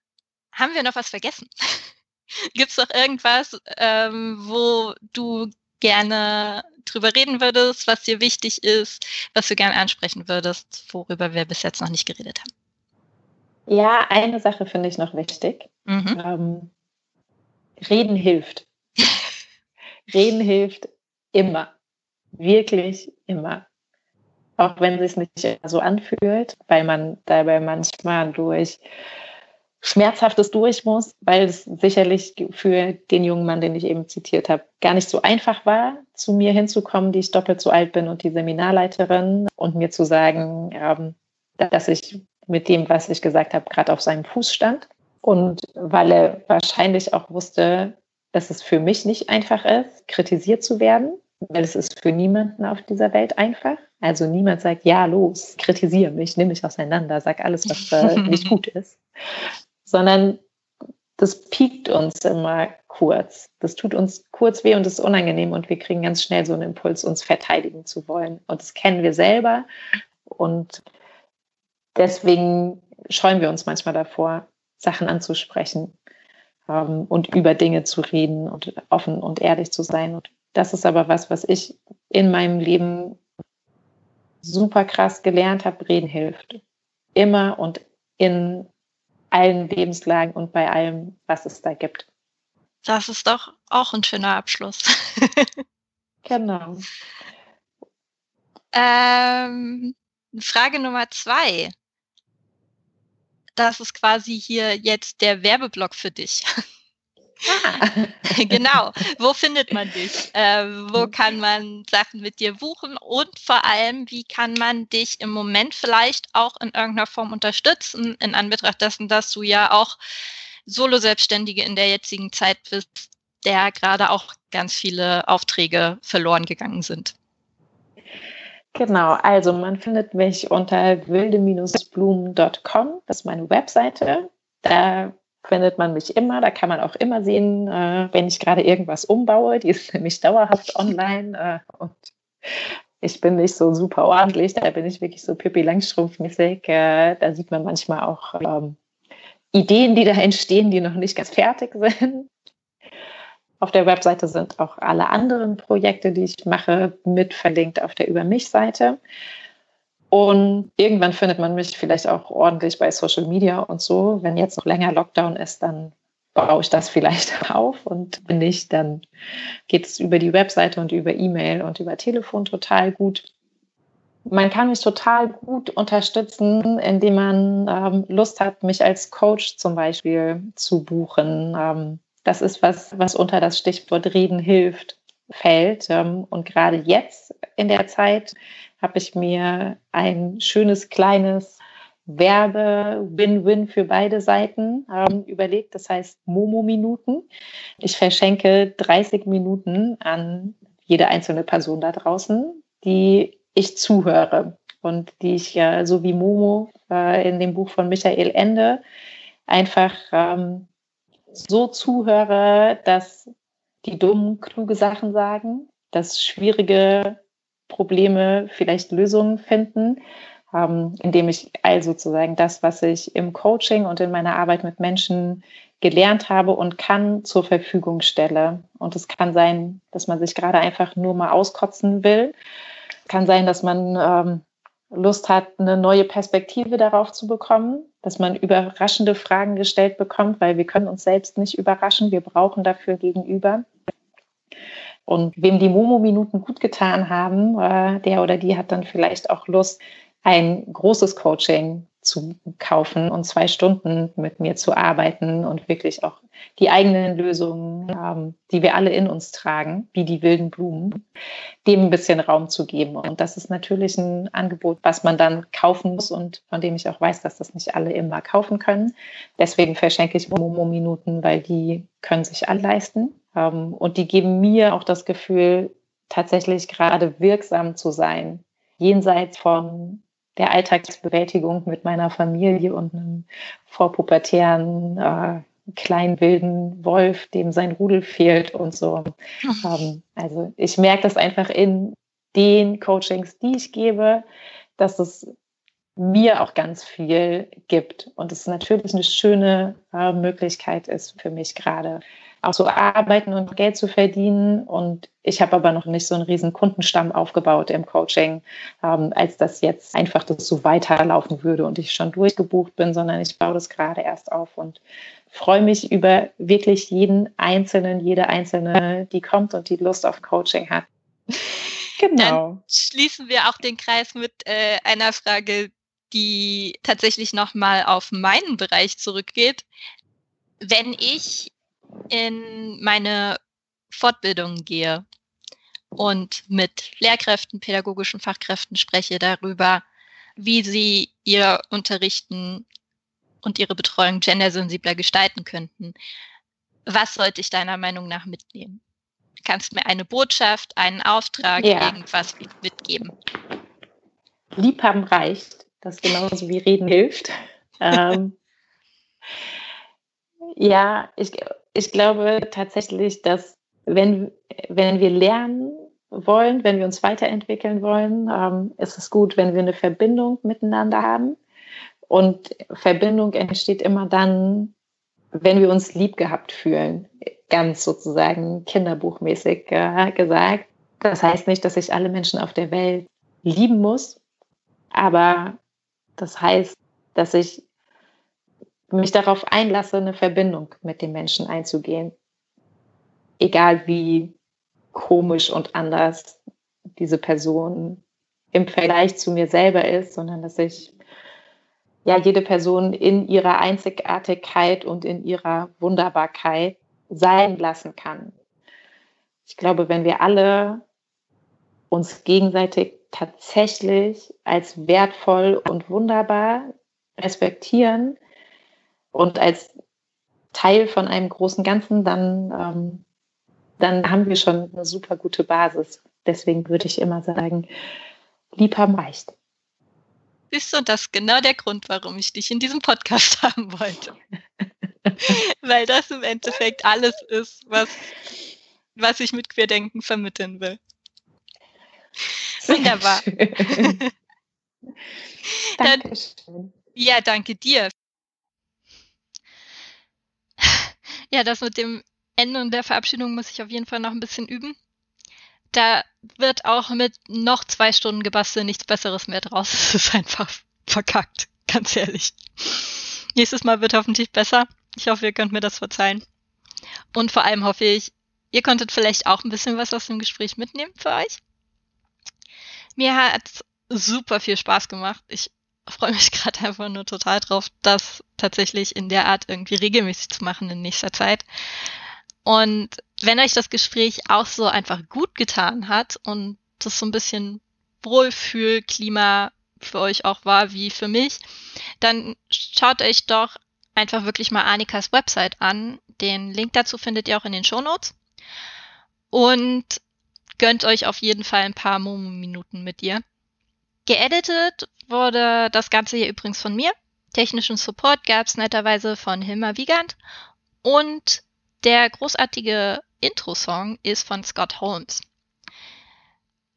haben wir noch was vergessen? [laughs] Gibt es noch irgendwas, ähm, wo du gerne drüber reden würdest, was dir wichtig ist, was du gerne ansprechen würdest, worüber wir bis jetzt noch nicht geredet haben? Ja, eine Sache finde ich noch wichtig. Mhm. Ähm, reden hilft. [laughs] reden hilft immer. Wirklich immer. Auch wenn es sich nicht so anfühlt, weil man dabei manchmal durch Schmerzhaftes durch muss, weil es sicherlich für den jungen Mann, den ich eben zitiert habe, gar nicht so einfach war, zu mir hinzukommen, die ich doppelt so alt bin und die Seminarleiterin und mir zu sagen, ähm, dass ich mit dem, was ich gesagt habe, gerade auf seinem Fuß stand. Und weil er wahrscheinlich auch wusste, dass es für mich nicht einfach ist, kritisiert zu werden, weil es ist für niemanden auf dieser Welt einfach. Also niemand sagt, ja, los, kritisiere mich, nimm mich auseinander, sag alles, was äh, [laughs] nicht gut ist. Sondern das piekt uns immer kurz. Das tut uns kurz weh und ist unangenehm und wir kriegen ganz schnell so einen Impuls, uns verteidigen zu wollen. Und das kennen wir selber. Und deswegen scheuen wir uns manchmal davor, Sachen anzusprechen ähm, und über Dinge zu reden und offen und ehrlich zu sein. Und das ist aber was, was ich in meinem Leben super krass gelernt habe. Reden hilft. Immer und in allen Lebenslagen und bei allem, was es da gibt. Das ist doch auch ein schöner Abschluss. [laughs] genau. Ähm, Frage Nummer zwei. Das ist quasi hier jetzt der Werbeblock für dich. Ah. [laughs] genau. Wo findet man dich? Äh, wo hm. kann man Sachen mit dir buchen? Und vor allem, wie kann man dich im Moment vielleicht auch in irgendeiner Form unterstützen, in Anbetracht dessen, dass du ja auch Solo-Selbstständige in der jetzigen Zeit bist, der gerade auch ganz viele Aufträge verloren gegangen sind? Genau, also man findet mich unter wilde-blumen.com, das ist meine Webseite. Da findet man mich immer, da kann man auch immer sehen, äh, wenn ich gerade irgendwas umbaue. Die ist [laughs] nämlich dauerhaft online äh, und ich bin nicht so super ordentlich, da bin ich wirklich so Pippi Langstrumpf-mäßig. Äh, da sieht man manchmal auch ähm, Ideen, die da entstehen, die noch nicht ganz fertig [laughs] sind. Auf der Webseite sind auch alle anderen Projekte, die ich mache, mit verlinkt auf der Über mich-Seite. Und irgendwann findet man mich vielleicht auch ordentlich bei Social Media und so. Wenn jetzt noch länger Lockdown ist, dann baue ich das vielleicht [laughs] auf und wenn nicht, dann geht es über die Webseite und über E-Mail und über Telefon total gut. Man kann mich total gut unterstützen, indem man ähm, Lust hat, mich als Coach zum Beispiel zu buchen. Ähm, das ist was, was unter das Stichwort Reden hilft, fällt. Ähm, und gerade jetzt in der Zeit habe ich mir ein schönes kleines Werbe-Win-Win für beide Seiten ähm, überlegt. Das heißt Momo-Minuten. Ich verschenke 30 Minuten an jede einzelne Person da draußen, die ich zuhöre und die ich ja, so wie Momo äh, in dem Buch von Michael Ende, einfach ähm, so zuhöre, dass die dummen, kluge Sachen sagen, dass schwierige Probleme vielleicht Lösungen finden, ähm, indem ich all sozusagen das, was ich im Coaching und in meiner Arbeit mit Menschen gelernt habe und kann, zur Verfügung stelle. Und es kann sein, dass man sich gerade einfach nur mal auskotzen will. Kann sein, dass man ähm, Lust hat, eine neue Perspektive darauf zu bekommen dass man überraschende Fragen gestellt bekommt, weil wir können uns selbst nicht überraschen. Wir brauchen dafür Gegenüber. Und wem die Momo-Minuten gut getan haben, äh, der oder die hat dann vielleicht auch Lust, ein großes Coaching zu kaufen und zwei Stunden mit mir zu arbeiten und wirklich auch die eigenen Lösungen, ähm, die wir alle in uns tragen, wie die wilden Blumen, dem ein bisschen Raum zu geben. Und das ist natürlich ein Angebot, was man dann kaufen muss und von dem ich auch weiß, dass das nicht alle immer kaufen können. Deswegen verschenke ich Momo-Minuten, weil die können sich alle leisten. Ähm, und die geben mir auch das Gefühl, tatsächlich gerade wirksam zu sein, jenseits von der Alltagsbewältigung mit meiner Familie und einem vorpubertären äh, kleinen wilden Wolf, dem sein Rudel fehlt und so. [laughs] Ähm, also ich merke das einfach in den Coachings, die ich gebe, dass es mir auch ganz viel gibt und es natürlich eine schöne äh, Möglichkeit ist für mich gerade auch so arbeiten und Geld zu verdienen. Und ich habe aber noch nicht so einen riesen Kundenstamm aufgebaut im Coaching, ähm, als das jetzt einfach das so weiterlaufen würde und ich schon durchgebucht bin, sondern ich baue das gerade erst auf und freue mich über wirklich jeden Einzelnen, jede Einzelne, die kommt und die Lust auf Coaching hat. [laughs] Genau. Dann schließen wir auch den Kreis mit äh, einer Frage, die tatsächlich nochmal auf meinen Bereich zurückgeht. Wenn ich in meine Fortbildungen gehe und mit Lehrkräften, pädagogischen Fachkräften spreche darüber, wie sie ihr Unterrichten und ihre Betreuung gendersensibler gestalten könnten. Was sollte ich deiner Meinung nach mitnehmen? Kannst du mir eine Botschaft, einen Auftrag, ja. irgendwas mitgeben? Liebhaben reicht, das genauso wie Reden hilft. [laughs] ähm, ja, ich, ich glaube tatsächlich, dass wenn, wenn wir lernen wollen, wenn wir uns weiterentwickeln wollen, ähm, ist es gut, wenn wir eine Verbindung miteinander haben. Und Verbindung entsteht immer dann, wenn wir uns lieb gehabt fühlen, ganz sozusagen kinderbuchmäßig äh, gesagt. Das heißt nicht, dass ich alle Menschen auf der Welt lieben muss, aber das heißt, dass ich mich darauf einlasse, eine Verbindung mit den Menschen einzugehen. Egal wie komisch und anders diese Person im Vergleich zu mir selber ist, sondern dass ich ja jede Person in ihrer Einzigartigkeit und in ihrer Wunderbarkeit sein lassen kann. Ich glaube, wenn wir alle uns gegenseitig tatsächlich als wertvoll und wunderbar respektieren, und als Teil von einem großen Ganzen, dann, ähm, dann haben wir schon eine super gute Basis. Deswegen würde ich immer sagen, Liebhaben reicht. Siehst du, das ist genau der Grund, warum ich dich in diesem Podcast [laughs] haben wollte. Weil das im Endeffekt alles ist, was, was ich mit Querdenken vermitteln will. Wunderbar. Dankeschön. [laughs] Ja, danke dir. Ja, das mit dem Ende und der Verabschiedung muss ich auf jeden Fall noch ein bisschen üben. Da wird auch mit noch zwei Stunden gebastelt nichts Besseres mehr draus. [laughs] Es ist einfach verkackt, ganz ehrlich. Nächstes Mal wird hoffentlich besser. Ich hoffe, ihr könnt mir das verzeihen. Und vor allem hoffe ich, ihr konntet vielleicht auch ein bisschen was aus dem Gespräch mitnehmen für euch. Mir hat super viel Spaß gemacht. Ich freue mich [laughs] gerade einfach nur total drauf, das tatsächlich in der Art irgendwie regelmäßig zu machen in nächster Zeit. Und wenn euch das Gespräch auch so einfach gut getan hat und das so ein bisschen Wohlfühlklima für euch auch war wie für mich, dann schaut euch doch einfach wirklich mal Annikas Website an. Den Link dazu findet ihr auch in den Shownotes. Und gönnt euch auf jeden Fall ein paar Momo-Minuten mit ihr. Geeditet wurde das Ganze hier übrigens von mir. Technischen Support gab es netterweise von Hilmar Wiegand. Und der großartige Intro-Song ist von Scott Holmes.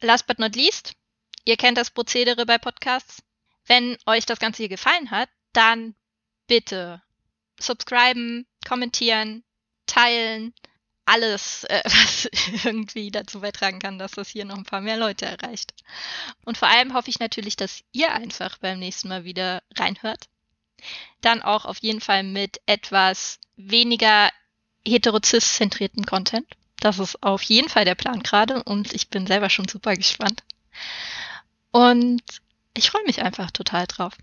Last but not least, ihr kennt das Prozedere bei Podcasts. Wenn euch das Ganze hier gefallen hat, dann bitte subscriben, kommentieren, teilen, alles, äh, [laughs] was irgendwie dazu beitragen kann, dass das hier noch ein paar mehr Leute erreicht. Und vor allem hoffe ich natürlich, dass ihr einfach beim nächsten Mal wieder reinhört. Dann auch auf jeden Fall mit etwas weniger heterozis-zentrierten Content. Das ist auf jeden Fall der Plan gerade und ich bin selber schon super gespannt. Und ich freue mich einfach total drauf.